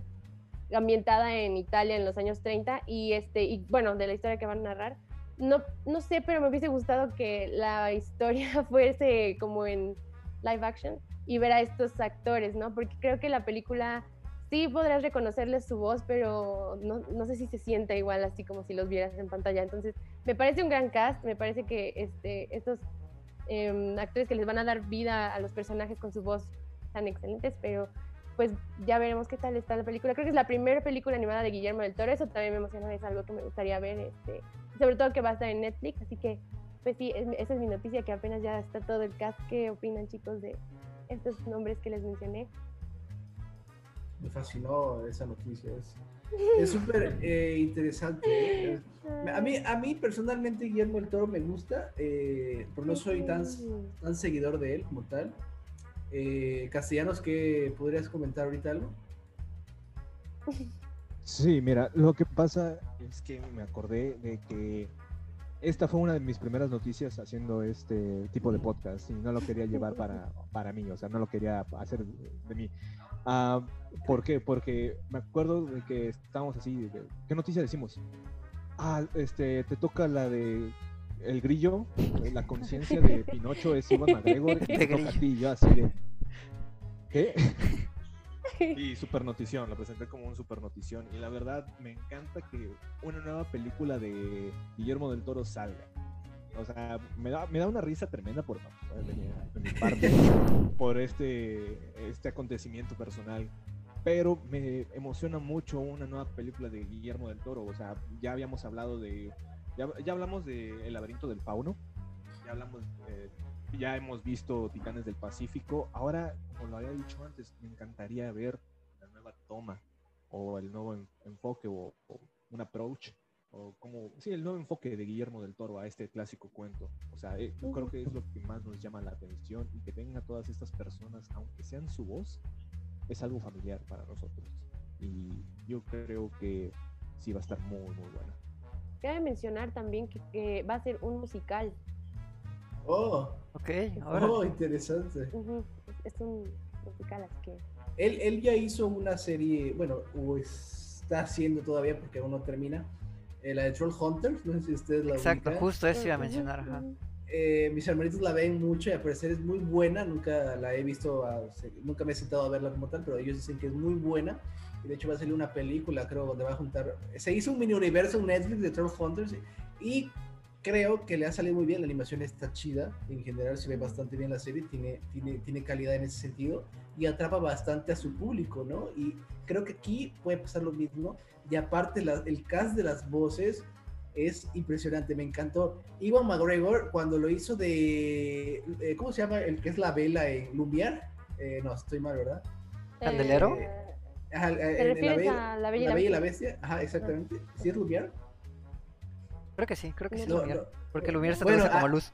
ambientada en Italia en los años 30 y, este, y bueno, de la historia que van a narrar. No, no sé, pero me hubiese gustado que la historia fuese como en live action y ver a estos actores, ¿no? Porque creo que la película sí podrás reconocerles su voz, pero no, no sé si se siente igual así como si los vieras en pantalla. Entonces, me parece un gran cast, me parece que este, estos em, actores que les van a dar vida a los personajes con su voz están excelentes, pero pues ya veremos qué tal está la película. Creo que es la primera película animada de Guillermo del Toro, eso también me emociona, es algo que me gustaría ver, este, sobre todo que va a estar en Netflix, así que pues sí, es- esa es mi noticia, que apenas ya está todo el cast. ¿Qué opinan chicos de estos nombres que les mencioné? Me fascinó esa noticia. Es súper eh, interesante. A mí, a mí personalmente Guillermo del Toro me gusta, eh, pero no soy tan, tan seguidor de él como tal. Eh, Castellanos, ¿qué podrías comentar ahorita algo? Sí, mira, lo que pasa es que me acordé de que esta fue una de mis primeras noticias haciendo este tipo de podcast y no lo quería llevar para, para mí, o sea, no lo quería hacer de mí. Ah, ¿Por qué? Porque me acuerdo de que estábamos así, de- ¿qué noticia decimos? Ah, este, te toca la de El Grillo, la conciencia de Pinocho es Ivan McGregor, y te De toca a Grillo. ti, y yo así de... ¿Qué? Y super notición, lo presenté como un super notición. Y la verdad, me encanta que una nueva película de Guillermo del Toro salga. O sea, me da, me da una risa tremenda por de mi, de mi parte por este, este acontecimiento personal. Pero me emociona mucho una nueva película de Guillermo del Toro. O sea, ya habíamos hablado de. Ya, ya hablamos de El laberinto del fauno. Ya hablamos. eh, ya hemos visto Titanes del Pacífico. Ahora, como lo había dicho antes, me encantaría ver la nueva toma o el nuevo en- enfoque o, o un approach o como sí el nuevo enfoque de Guillermo del Toro a este clásico cuento. O sea, eh, yo creo que es lo que más nos llama la atención y que tenga todas estas personas, aunque sean su voz, es algo familiar para nosotros. Y yo creo que sí va a estar muy muy buena. Cabe mencionar también que, que va a ser un musical. Oh, Ok, ahora. oh, interesante. Ujú, Es es un musical, así que Él, él ya hizo una serie, bueno, o está haciendo todavía porque aún no termina, eh, la de Troll Hunters, no sé si ustedes la Exacto, ubican. justo eso iba a mencionar. Ajá. eh, mis hermanitos la ven mucho y a parecer es muy buena. Nunca la he visto, nunca me he sentado a verla como tal, pero ellos dicen que es muy buena. Y de hecho va a salir una película, creo, donde va a juntar. Se hizo un mini universo, un Netflix de Troll Hunters. Y creo que le ha salido muy bien. La animación está chida. En general se ve bastante bien la serie. Tiene, tiene, tiene calidad en ese sentido. Y atrapa bastante a su público, ¿no? Y creo que aquí puede pasar lo mismo. Y aparte, el cast de las voces es impresionante, me encantó. Iwan McGregor, cuando lo hizo de. Eh, ¿Cómo se llama? El que es la vela en Lumière. Eh, no, estoy mal, ¿verdad? ¿Candelero? Eh, ¿Te refieres la, a La Bella, y la Bestia? Ajá, exactamente. ¿Sí es Lumière? Creo que sí, creo que sí. porque Lumière se bueno, como ah, luz.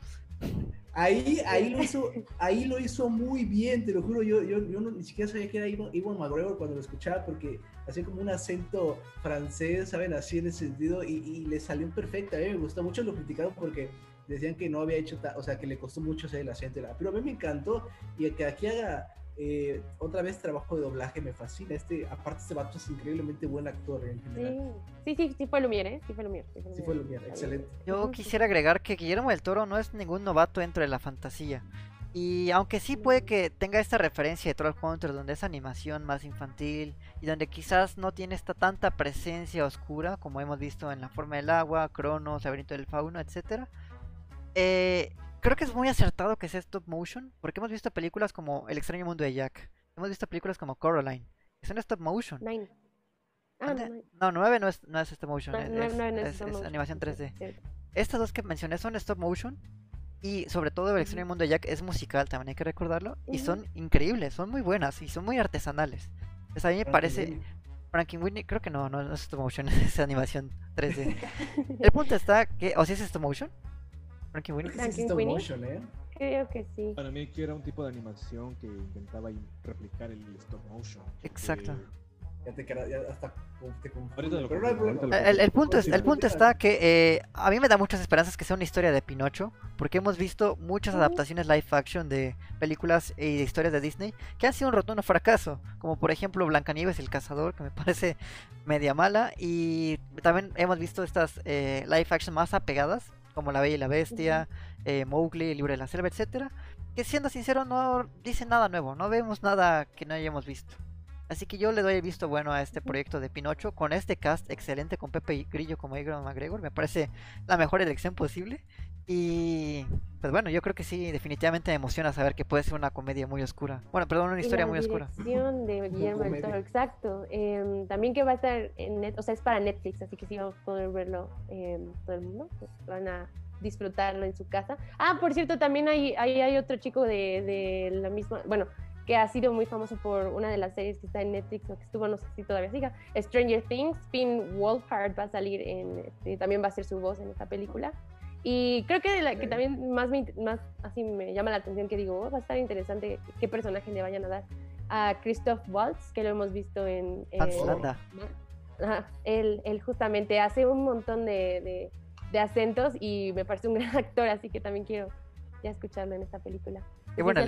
Ahí, ahí, lo hizo, ahí lo hizo muy bien, te lo juro. Yo, yo, yo no, ni siquiera sabía que era Iwan McGregor cuando lo escuchaba porque hacía como un acento francés, ¿saben? Así en ese sentido y, y le salió perfecto. A mí me gustó mucho, lo criticaron porque decían que no había hecho, o sea, que le costó mucho hacer el acento. Pero a mí me encantó y que aquí haga eh, otra vez trabajo de doblaje me fascina. Este, aparte, este vato es increíblemente buen actor en general. Sí, sí, sí, fue Lumière, ¿eh? Sí fue. Sí Lumière, excelente. Yo quisiera agregar que Guillermo del Toro no es ningún novato dentro de la fantasía. Y aunque sí puede que tenga esta referencia de Troll Hunter, donde es animación más infantil y donde quizás no tiene esta tanta presencia oscura como hemos visto en La Forma del Agua, Cronos, Laberinto del Fauno, etc. Eh, creo que es muy acertado que sea stop motion, porque hemos visto películas como El extraño mundo de Jack, hemos visto películas como Coraline, que son stop motion. Nine. Ah, no, 9 no es, no es stop motion, es, animación 3D. Estas dos que mencioné son stop motion y sobre todo El extraño mundo de Jack es musical, también hay que recordarlo, y son increíbles, son muy buenas y son muy artesanales. Pues a mí me parece... Frankie Whitney, creo que no, no, es stop motion, es animación 3D. El punto está que, o si es stop motion, Motion, ¿eh? Creo que sí. Para mí que era un tipo de animación que intentaba replicar el stop motion. Exacto. Ya te ya hasta el, punto es, el punto está que eh, a mí me da muchas esperanzas que sea una historia de Pinocho, porque hemos visto muchas adaptaciones live action de películas y de historias de Disney que han sido un rotundo fracaso, como por ejemplo Blancanieves y el cazador, que me parece media mala, y también hemos visto estas eh, live action más apegadas, como La Bella y la Bestia, eh, Mowgli, El Libro de la Selva, etcétera, que siendo sincero no dicen nada nuevo, no vemos nada que no hayamos visto. Así que yo le doy el visto bueno a este proyecto de Pinocho con este cast excelente con Pepe Grillo como Egon McGregor. Me parece la mejor elección posible. Y pues bueno, yo creo que sí, definitivamente me emociona saber que puede ser una comedia muy oscura. Bueno, perdón, una historia muy oscura. de Guillermo del Toro, exacto. Em, también que va a estar en net, o sea, es para Netflix, así que sí vamos a poder verlo em, todo el mundo. Pues van a disfrutarlo en su casa. Ah, por cierto, también hay, hay, hay otro chico de, de la misma, bueno, que ha sido muy famoso por una de las series que está en Netflix o que estuvo, no sé si todavía siga, Stranger Things. Finn Wolfhard va a salir en, este, también va a ser su voz en esta película. Y creo que la que también más, más así me llama la atención que digo, oh, va a estar interesante qué personaje le vayan a dar a Christoph Waltz, que lo hemos visto en... Atlanta. él, él, justamente hace un montón de, de, de, acentos y me parece un gran actor, así que también quiero ya escucharlo en esta película. Qué buena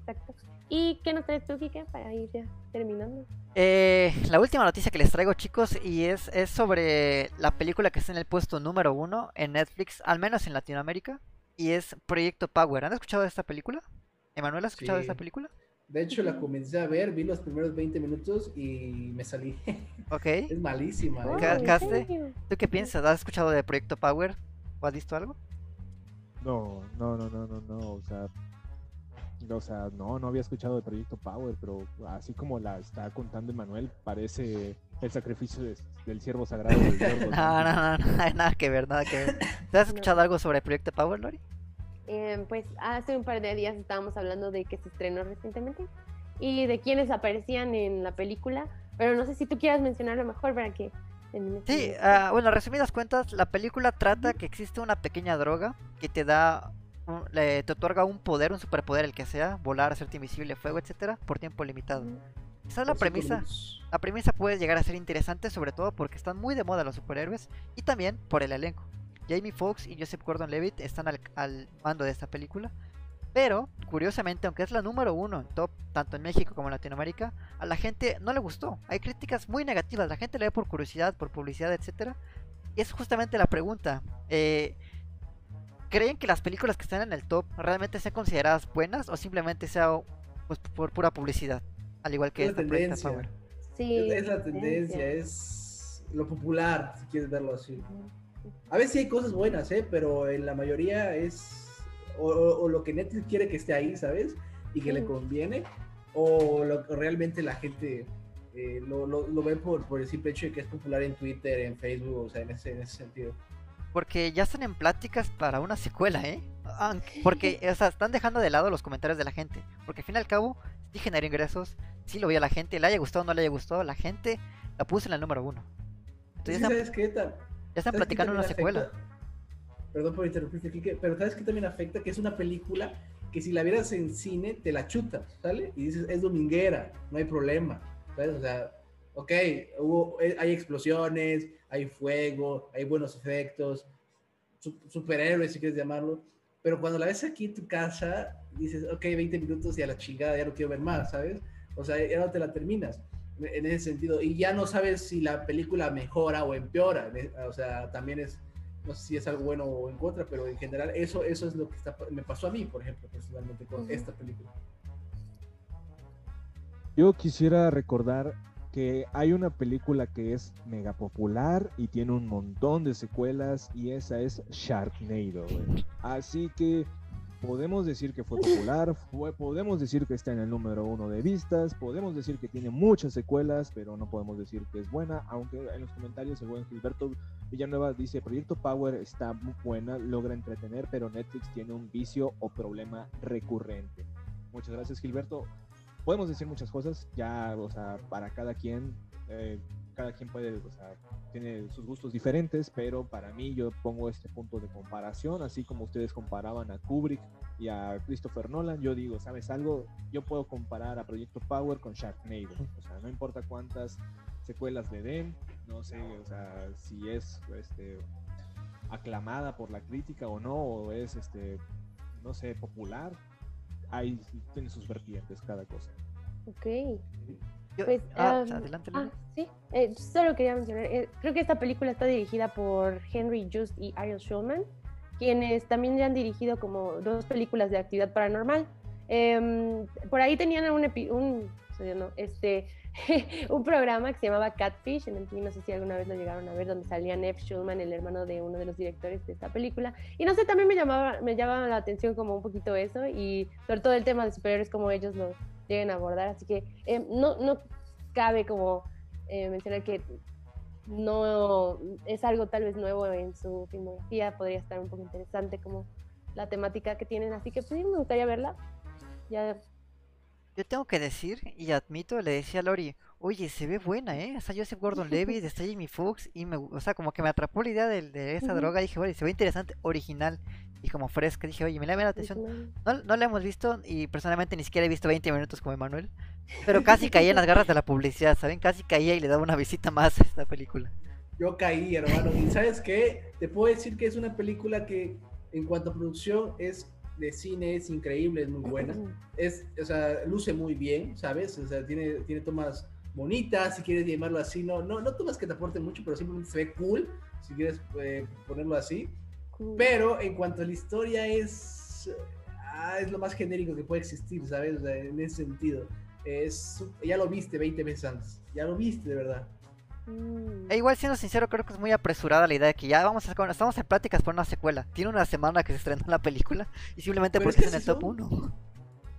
exacto. ¿Y qué nos traes tú, Kike, para ir ya terminando? Eh, la última noticia que les traigo, chicos, y es, es sobre la película que está en el puesto número uno en Netflix, al menos en Latinoamérica, y es Proyecto Power. ¿Han escuchado de esta película? ¿Emanuel ha escuchado de esta película? De hecho, la comencé a ver, vi los primeros 20 minutos y me salí. Ok. es malísima. ¿eh? ¿Tú qué piensas? ¿Has escuchado de Proyecto Power? ¿O has visto algo? No, no, no, no, no, no. O sea, o sea, no, no había escuchado de Proyecto Power, pero así como la está contando Emanuel, parece el sacrificio del siervo sagrado del no, no, no, no, nada que ver, nada que ver. ¿Te has escuchado algo sobre Proyecto Power, Lori? Eh, pues hace un par de días estábamos hablando de que se estrenó recientemente y de quienes aparecían en la película, pero no sé si tú quieras mencionarlo mejor para que... Sí, uh, bueno, resumidas cuentas, la película trata que existe una pequeña droga que te da le, te otorga un poder, un superpoder, el que sea, volar, hacerte invisible, fuego, etcétera, por tiempo limitado. Esa es la premisa. La premisa puede llegar a ser interesante, sobre todo porque están muy de moda los superhéroes y también por el elenco. Jamie Foxx y Joseph Gordon-Levitt están al, mando de esta película. Pero, curiosamente, aunque es la número uno en top, tanto en México como en Latinoamérica, a la gente no le gustó. Hay críticas muy negativas. La gente le ve por curiosidad, por publicidad, etcétera. Y es justamente la pregunta. Eh, ¿creen que las películas que están en el top realmente sean consideradas buenas o simplemente sea pues, por pura publicidad? Al igual que Es la tendencia. Power. Sí, es la tendencia, es lo popular, si quieres verlo así. A veces sí hay cosas buenas, ¿eh? pero en la mayoría es o, o- o lo que Netflix quiere que esté ahí, ¿sabes? Y que le conviene, o lo que realmente la gente eh, lo, lo, lo ve por, por el simple hecho de que es popular en Twitter, en Facebook, o sea, en ese, en ese sentido. Porque ya están en pláticas para una secuela, ¿eh? Aunque- Porque, o sea, están dejando de lado los comentarios de la gente. Porque al fin y al cabo, sí genera ingresos, sí lo veía la gente, le haya gustado o no le haya gustado, la gente la puso en la número uno. Entonces ya están, ¿Sabes qué? Ta- ya están ¿sabes qué platicando una secuela. Perdón por interrumpirte, Kike, pero ¿sabes qué también afecta? Que es una película que si la vieras en cine, te la chutas, ¿sale? Y dices, es dominguera, no hay problema, ¿sabes? O sea, ok, hubo, eh, hay explosiones, hay fuego, hay buenos efectos, su- superhéroes, si quieres llamarlo, pero cuando la ves aquí en tu casa, dices, ok, 20 minutos y a la chingada, ya no quiero ver más, ¿sabes? O sea, ya no te la terminas en ese sentido. Y ya no sabes si la película mejora o empeora. e- O sea, también es, no sé si es algo bueno o en contra, pero en general eso, eso es lo que está, me pasó a mí, por ejemplo, personalmente con Ujú. esta película. Yo quisiera recordar que hay una película que es mega popular y tiene un montón de secuelas y esa es Sharknado. Así que podemos decir que fue popular, podemos decir que está en el número uno de vistas, podemos decir que tiene muchas secuelas, pero no podemos decir que es buena, aunque en los comentarios el buen Gilberto Villanueva dice, Proyecto Power está muy buena, logra entretener, pero Netflix tiene un vicio o problema recurrente. Muchas gracias Gilberto podemos decir muchas cosas, ya, o sea, para cada quien, eh, cada quien puede, o sea, tiene sus gustos diferentes, pero para mí yo pongo este punto de comparación, así como ustedes comparaban a Kubrick y a Christopher Nolan, yo digo, ¿sabes algo? Yo puedo comparar a Proyecto Power con Sharknado, o sea, no importa cuántas secuelas le den, no sé, o sea, si es, este, aclamada por la crítica o no, o es, este, no sé, popular, ahí tiene sus vertientes cada cosa. Ok. Yo- Pues, ah, am, adelante, Ah, sí. Eh, solo quería mencionar, eh, creo que esta película está dirigida por Henry Just y Ariel Schulman, quienes también ya han dirigido como dos películas de actividad paranormal. Em, por ahí tenían un, epi- un, no, este, un programa que se llamaba Catfish, en MTV, no sé si alguna vez lo llegaron a ver, donde salía Neff Schulman, el hermano de uno de los directores de esta película. Y no sé, también me llamaba, me llamaba la atención como un poquito eso, y sobre todo el tema de superhéroes, como ellos lo lleguen a abordar. Así que em, no, no cabe como eh, mencionar que no es algo tal vez nuevo en su filmografía, podría estar un poco interesante como la temática que tienen, así que pues, me gustaría verla. Ya, Yo tengo que decir, y admito, le decía a Lori, oye, se ve buena, ¿eh? Está Joseph Gordon-Levitt, está Jamie Foxx, y me, o sea, como que me atrapó la idea de, de esa Ujú. droga, dije, oye, se ve interesante, original, y como fresca, dije, oye, me llama la atención. No, no la hemos visto, y personalmente ni siquiera he visto 20 minutos como Emanuel, pero casi caía en las garras de la publicidad, ¿saben? Casi caía y le daba una visita más a esta película. Yo caí, hermano. Y sabes qué? Te puedo decir que es una película que en cuanto a producción es de cine, es increíble, es muy buena. Es, o sea, luce muy bien, ¿sabes? O sea, tiene, tiene tomas bonitas, si quieres llamarlo así. No, no, no tomas que te aporten mucho, pero simplemente se ve cool, si quieres eh, ponerlo así. Cool. Pero en cuanto a la historia es, ah, es lo más genérico que puede existir, ¿sabes? O sea, en ese sentido. Es, ya lo viste 20 veces antes. Ya lo viste, de verdad. Mm. E igual, siendo sincero, creo que es muy apresurada la idea de que ya vamos a sacar- estamos en pláticas por una secuela. Tiene una semana que se estrenó la película y simplemente Pero es porque que es en el así top son.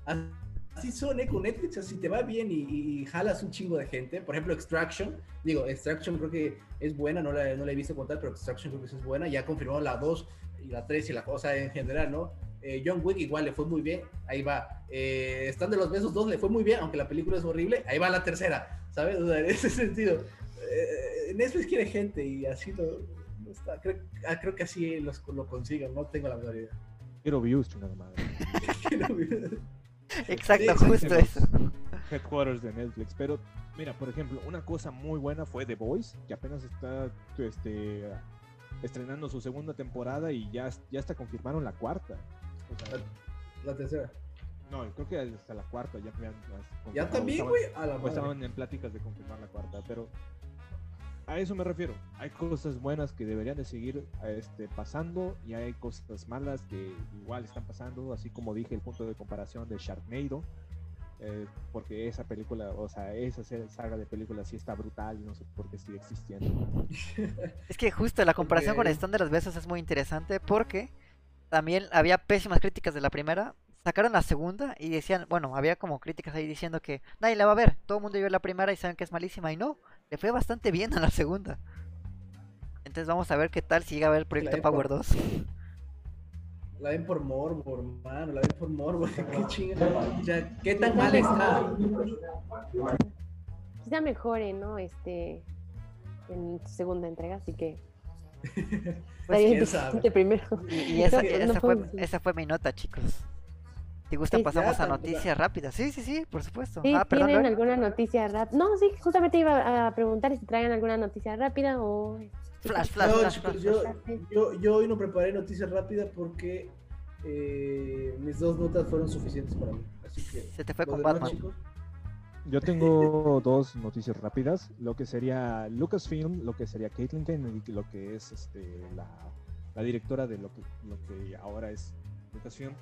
1. Así son, ¿eh? Con Netflix, así te va bien y, y- jalas un chingo de gente. Por ejemplo, Extraction. Digo, Extraction creo que es buena, no la, no la he visto contar, pero Extraction creo que es buena. Ya confirmaron la 2 y la 3 y la cosa en general, ¿no? Eh, John Wick igual le fue muy bien, ahí va. Eh, Están de los Besos 2 le fue muy bien, aunque la película es horrible, ahí va la tercera, ¿sabes? O sea, en ese sentido. Eh, Netflix quiere gente y así lo, lo está. Creo, ah, creo que así los, lo consigan, no tengo la menor idea. Quiero views, chingada madre. Exacto, Sí, justo eso. Headquarters de Netflix. Pero, mira, por ejemplo, una cosa muy buena fue The Voice, que apenas está este, estrenando su segunda temporada y ya, ya hasta confirmaron la cuarta. O sea, La tercera. no, creo que hasta la cuarta ya, habían, Ya también, güey, a la o madre. estaban en pláticas de confirmar la cuarta, pero a eso me refiero. Hay cosas buenas que deberían de seguir este, pasando y hay cosas malas que igual están pasando, así como dije el punto de comparación de Sharknado, eh, porque esa película, o sea, esa saga de películas sí está brutal y no sé por qué sigue existiendo. Es que justo la comparación con el Stand de los Besos es muy interesante porque también había pésimas críticas de la primera, sacaron la segunda y decían, bueno, había como críticas ahí diciendo que nadie la va a ver, todo el mundo vio la primera y saben que es malísima y no, le fue bastante bien a la segunda. Entonces vamos a ver qué tal si llega a ver el proyecto Power 2. La ven por morbo, hermano, la ven por morbo. Qué chingada. ¿qué tan mal está? Quizá mejore, ¿no? Este, en su segunda entrega, así que. pues quién sabe. Primero. Y, esa, fue, esa fue mi nota, chicos. Si gusta, pasamos a noticias rápidas. Sí, sí, sí, por supuesto. Sí, ah, ¿Tienen alguna noticia rápida? No, sí, justamente iba a preguntar si traen alguna noticia rápida o. Flash, flash, no, chicos, Yo, yo, yo, hoy no preparé noticias rápidas porque eh, mis dos notas fueron suficientes para mí. Así que. Se te fue con Batman. Yo tengo dos noticias rápidas. Lo que sería Lucasfilm, lo que sería Caitlin Kennedy, lo que es este, la, la directora de lo que, lo que ahora es Lucasfilm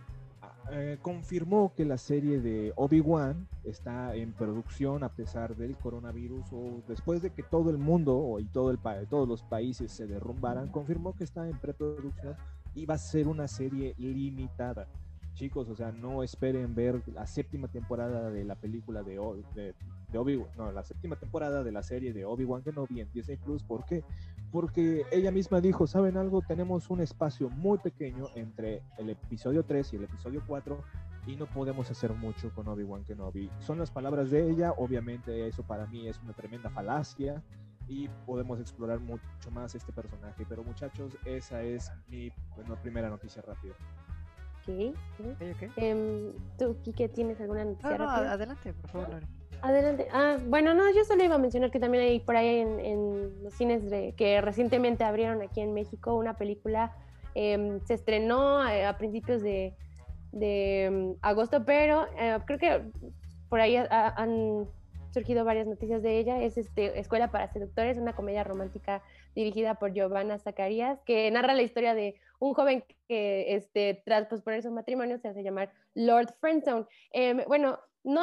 eh, confirmó que la serie de Obi-Wan está en producción a pesar del coronavirus o después de que todo el mundo y todo el todos los países se derrumbaran, confirmó que está en preproducción y va a ser una serie limitada. Chicos, o sea, no esperen ver la séptima temporada de la película de, de, de Obi-Wan, no, la séptima temporada de la serie de Obi-Wan Kenobi en Disney Plus. ¿Por qué? Porque ella misma dijo, ¿saben algo? Tenemos un espacio muy pequeño entre el episodio 3 y el episodio 4 y no podemos hacer mucho con Obi-Wan Kenobi. Son las palabras de ella, obviamente eso para mí es una tremenda falacia y podemos explorar mucho más este personaje. Pero muchachos, esa es mi primera noticia rápida. ¿Qué? Em, ¿Tú, Kike, tienes alguna noticia rápida? adelante, por favor, Adelante. Ah, bueno, no, yo solo iba a mencionar que también hay por ahí en, los cines de, que recientemente abrieron aquí en México una película. Em, se estrenó eh, a, principios de, em, agosto, pero eh, creo que por ahí han surgido varias noticias de ella. Es este, Escuela para Seductores, una comedia romántica dirigida por Giovanna Zacarías, que narra la historia de un joven que este, tras posponer su matrimonio se hace llamar Lord Friendzone. Em, bueno, no,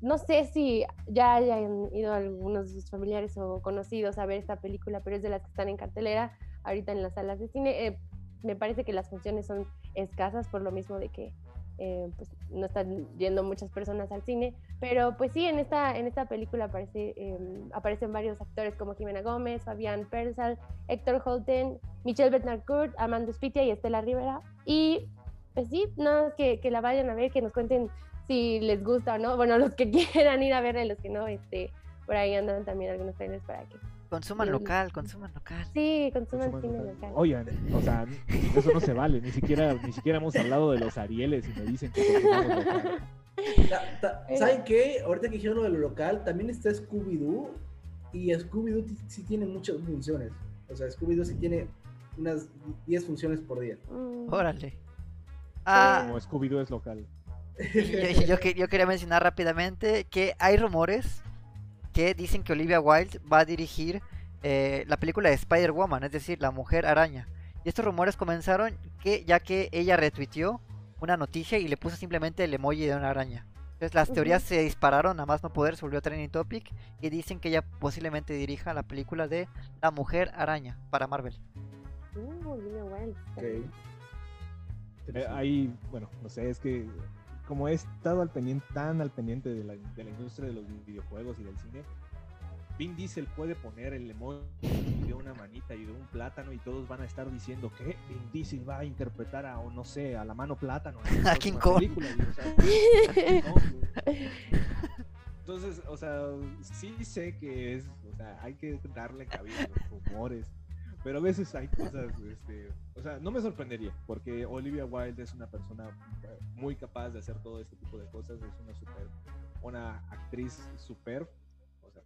no sé si ya hayan ido algunos de sus familiares o conocidos a ver esta película, pero es de las que están en cartelera ahorita en las salas de cine. Eh, me parece que las funciones son escasas por lo mismo de que eh, pues, no están yendo muchas personas al cine, pero pues sí, en esta, en esta película aparece, em, aparecen varios actores como Jimena Gómez, Fabián Persal, Héctor Holten, Michelle Betnarcourt, Amanda Spitia y Estela Rivera. Y pues sí, nada, que, que la vayan a ver, que nos cuenten si les gusta o no. Bueno, los que quieran ir a verla y los que no, este, por ahí andan también algunos trailers para que. Consuman local, consuman local. Sí, consuman, cine local. Oigan, o sea, eso no se vale, ni siquiera, ni siquiera hemos hablado de los Arieles y me dicen que local. ¿Saben qué? Ahorita que dijeron lo de lo local, también está Scooby-Doo y Scooby-Doo sí tiene muchas funciones. O sea, Scooby-Doo sí tiene unas 10 funciones por día. Mm. Órale. Ah, Como Scooby-Doo es local. Yo, yo, quería mencionar rápidamente que hay rumores que dicen que Olivia Wilde va a dirigir eh, la película de Spider-Woman, es decir, la mujer araña. Y estos rumores comenzaron que ya que ella retuiteó una noticia y le puso simplemente el emoji de una araña. Entonces las teorías se dispararon, a más no poder, se volvió trending topic y dicen que ella posiblemente dirija la película de La Mujer Araña para Marvel. Uh, eh, ahí, bueno, no sé, es que como he estado al pendiente, tan al pendiente de la, de la industria de los videojuegos y del cine, Vin Diesel puede poner el emoji de una manita y de un plátano y todos van a estar diciendo que Vin Diesel va a interpretar a, o no sé, a la mano plátano. A King Kong. Entonces, o sea, sí sé que es, o sea, hay que darle cabida a los rumores pero a veces hay cosas, este, o sea, no me sorprendería, porque Olivia Wilde es una persona muy capaz de hacer todo este tipo de cosas, es una super, una actriz super, o sea,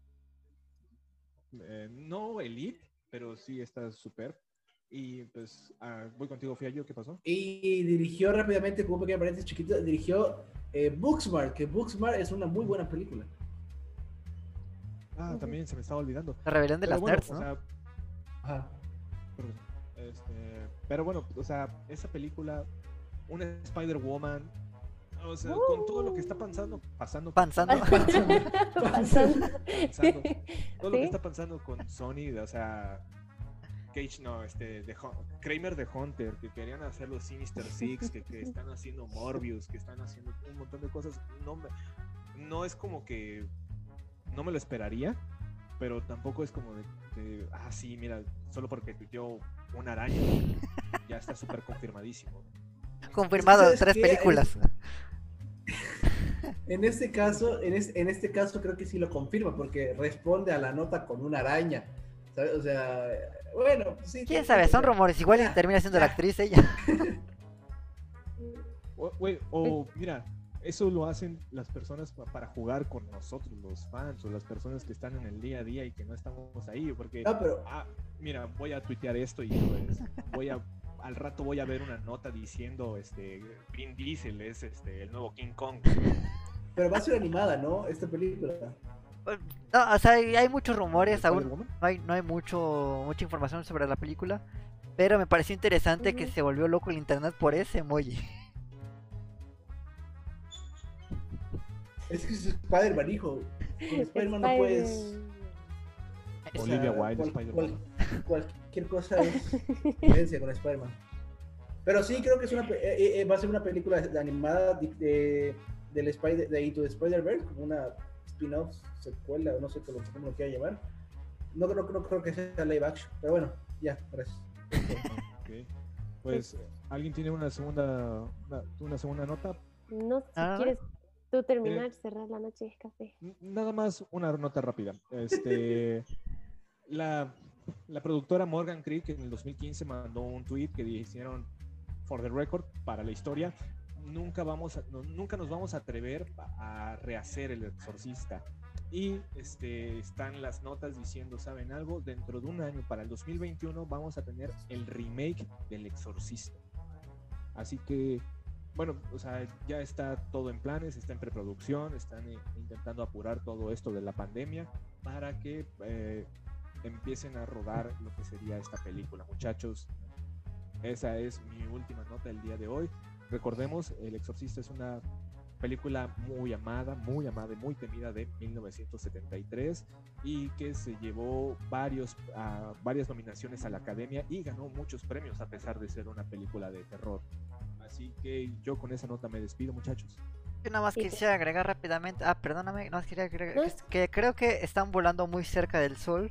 eh, no elite, pero sí está super. Y pues ah, voy contigo, Fiallo, ¿qué pasó? Y dirigió rápidamente, como un pequeño paréntesis chiquito, dirigió eh, Booksmart, que Booksmart es una muy buena película. Ah, también se me estaba olvidando. La rebelión de Pero las bueno, nerds, o ¿no? sea, Ajá. Este, pero bueno, o sea, esa película, una Spider-Woman, o sea, con todo lo que está pasando, pasando. Pasando. Pasando. todo lo que está pasando con Sony, o sea, Cage, no, este, de Kramer de Hunter, que querían hacer los Sinister Six, que, que están haciendo Morbius, que están haciendo un montón de cosas, no, me- no es como que no me lo esperaría, pero tampoco es como de, ah, sí, mira, solo porque tuiteó una araña, ya está súper confirmadísimo. Confirmado, ¿sabes tres qué? películas. En este caso, en, es- en este caso creo que sí lo confirma, porque responde a la nota con una araña. ¿sabes? O sea, bueno, pues sí. ¿Quién sí, sabe? sí, Son rumores. Igual termina siendo la actriz ella. O, mira, eso lo hacen las personas pa- para jugar con nosotros, los fans, o las personas que están en el día a día y que no estamos ahí, porque, No, pero ah, mira, voy a tuitear esto y pues, voy a, al rato voy a ver una nota diciendo, este, Vin Diesel es este, el nuevo King Kong. Pero va a ser animada, ¿no? Esta película. No, o sea, hay muchos rumores. Aún no hay, no hay mucho, mucha información sobre la película. Pero me pareció interesante que se volvió loco el internet por ese emoji. Es que es Spider-Man, hijo. Con Spider-Man no puedes. Olivia sea, Wilde, cual- Spider-Man. cual- cualquier cosa es violencia con Spider-Man. Pero sí, creo que es una, pe- eh, eh, va a ser una película de- animada de, de- del Spider, de Into the Spider-Verse, como una spin-off, secuela, no sé cómo, cómo lo quiera llamar. No, creo- no creo que sea live action, pero bueno, ya, gracias. Ok. Pues, ¿alguien tiene una segunda, una, una segunda nota? No sé si Ah. quieres tú terminar, cerrar la noche de café. N- Nada más una nota rápida. Este, la, la productora Morgan Creek en el 2015 mandó un tweet que dijeron, for the record, para la historia, nunca, vamos a- no- nunca nos vamos a atrever a a rehacer El Exorcista. Y este, están las notas diciendo, ¿saben algo? Dentro de un año, para el 2021, vamos a tener el remake del Exorcista. Así que bueno, o sea, ya está todo en planes, está en preproducción, están intentando apurar todo esto de la pandemia para que eh, empiecen a rodar lo que sería esta película. Muchachos, esa es mi última nota del día de hoy. Recordemos, El Exorcista es una película muy amada, muy amada y muy temida de 1973 y que se llevó varios, ah, varias nominaciones a la academia y ganó muchos premios a pesar de ser una película de terror. Así que yo con esa nota me despido, muchachos. Yo nada más quisiera agregar rápidamente. Ah, perdóname, no quería agregar. No. que es- Que creo que están volando muy cerca del sol.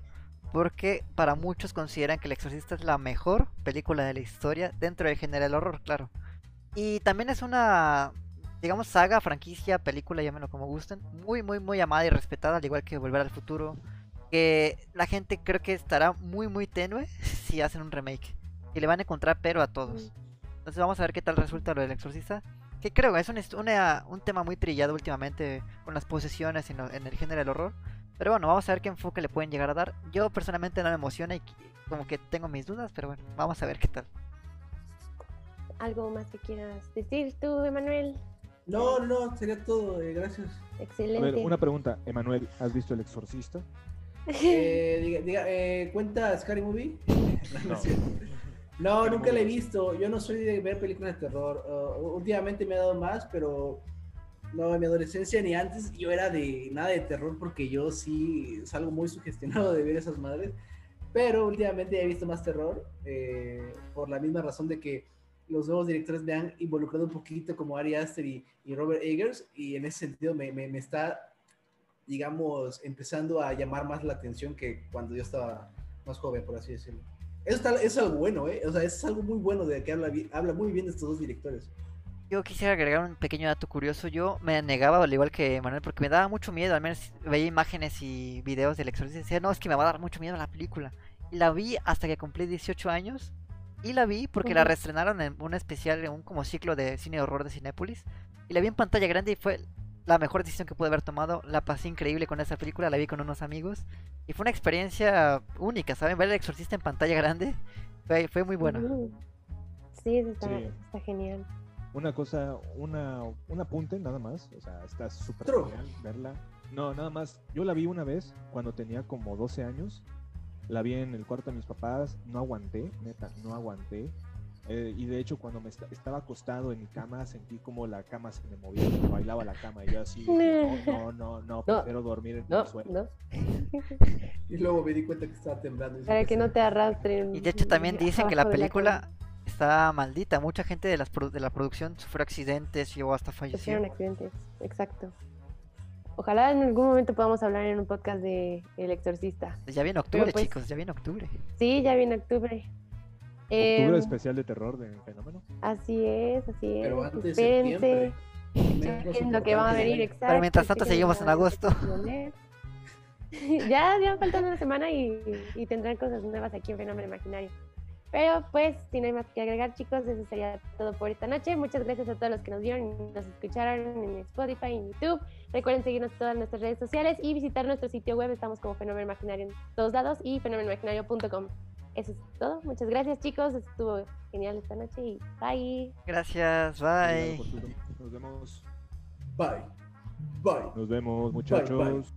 Porque para muchos consideran que El Exorcista es la mejor película de la historia dentro del género del horror, claro. Y también es una, digamos, saga, franquicia, película, llámenlo como gusten, muy, muy, muy amada y respetada, al igual que Volver al Futuro. Que la gente creo que estará muy, muy tenue si hacen un remake. Y le van a encontrar pero a todos. Entonces vamos a ver qué tal resulta lo del exorcista. Que creo es un, una- un tema muy trillado últimamente con las posesiones en, lo- en el género del horror. Pero bueno, vamos a ver qué enfoque le pueden llegar a dar. Yo personalmente no me emociona y como que tengo mis dudas, pero bueno, vamos a ver qué tal. ¿Algo más que quieras decir tú, Emanuel? No, no, sería todo, eh, gracias. A Excelente. ver, una pregunta, Emanuel, ¿has visto El Exorcista? Eh, diga, diga, eh, ¿Cuenta Scary Movie? No, no nunca la he visto. Yo no soy de ver películas de terror. Uh, últimamente me ha dado más, pero no, en mi adolescencia ni antes yo era de nada de terror porque yo sí salgo muy sugestionado de ver esas madres. Pero últimamente he visto más terror eh, por la misma razón de que los nuevos directores me han involucrado un poquito como Ari Aster y, Robert Eggers y en ese sentido me está, digamos, empezando a llamar más la atención que cuando yo estaba más joven, por así decirlo. Eso, está- eso es algo bueno, ¿eh? O sea, eso es algo muy bueno de que habla, habla muy bien de estos dos directores. Yo quisiera agregar un pequeño dato curioso. Yo me negaba, al igual que Manuel, porque me daba mucho miedo. Al menos veía imágenes y videos del exorcista y decía, no, es que me va a dar mucho miedo la película. Y la vi hasta que cumplí 18 años. Y la vi porque la reestrenaron en un especial, en un como ciclo de cine de horror de Cinépolis. Y la vi en pantalla grande y fue la mejor decisión que pude haber tomado. La pasé increíble con esa película, la vi con unos amigos. Y fue una experiencia única, ¿saben? Ver el exorcista en pantalla grande fue, fue muy buena. Sí, está, Sí. está genial. Una cosa, una, un apunte nada más, o sea, está súper genial verla. No, nada más. Yo la vi una vez cuando tenía como 12 años. La vi en el cuarto de mis papás. No aguanté, neta, no aguanté. Eh, y de hecho, cuando me esta- estaba acostado en mi cama, sentí como la cama se me movía, me bailaba la cama. Y yo así, no, no, no, no, No. prefiero dormir en No, el suelo. no. Y luego me di cuenta que estaba temblando. y Para que no te arrastren. Y de hecho también dicen que la película está maldita. Mucha gente de, las de la producción sufrió accidentes, llegó hasta Sufrieron falleció. accidentes, exacto. Ojalá en algún momento podamos hablar en un podcast de El Exorcista. Ya viene octubre, pues- chicos, ya viene octubre. Sí, ya viene octubre. Octubre Em, especial de terror de fenómeno. Así es, así es. Pero antes de Espérense. chequen lo que va a venir, exacto. Pero mientras tanto seguimos en agosto. ya, ya falta una semana y, y tendrán cosas nuevas aquí en Fenómeno Imaginario. Pero pues, si no hay más que agregar, chicos, eso sería todo por esta noche. Muchas gracias a todos los que nos vieron y nos escucharon en Spotify, en YouTube. Recuerden seguirnos en todas nuestras redes sociales y visitar nuestro sitio web. Estamos como Fenómeno Imaginario en todos lados y fenomenomaginario.com eso es todo. Muchas gracias, chicos. Estuvo genial esta noche y bye. Gracias, bye. Nos vemos. Bye. Bye. Nos vemos, muchachos.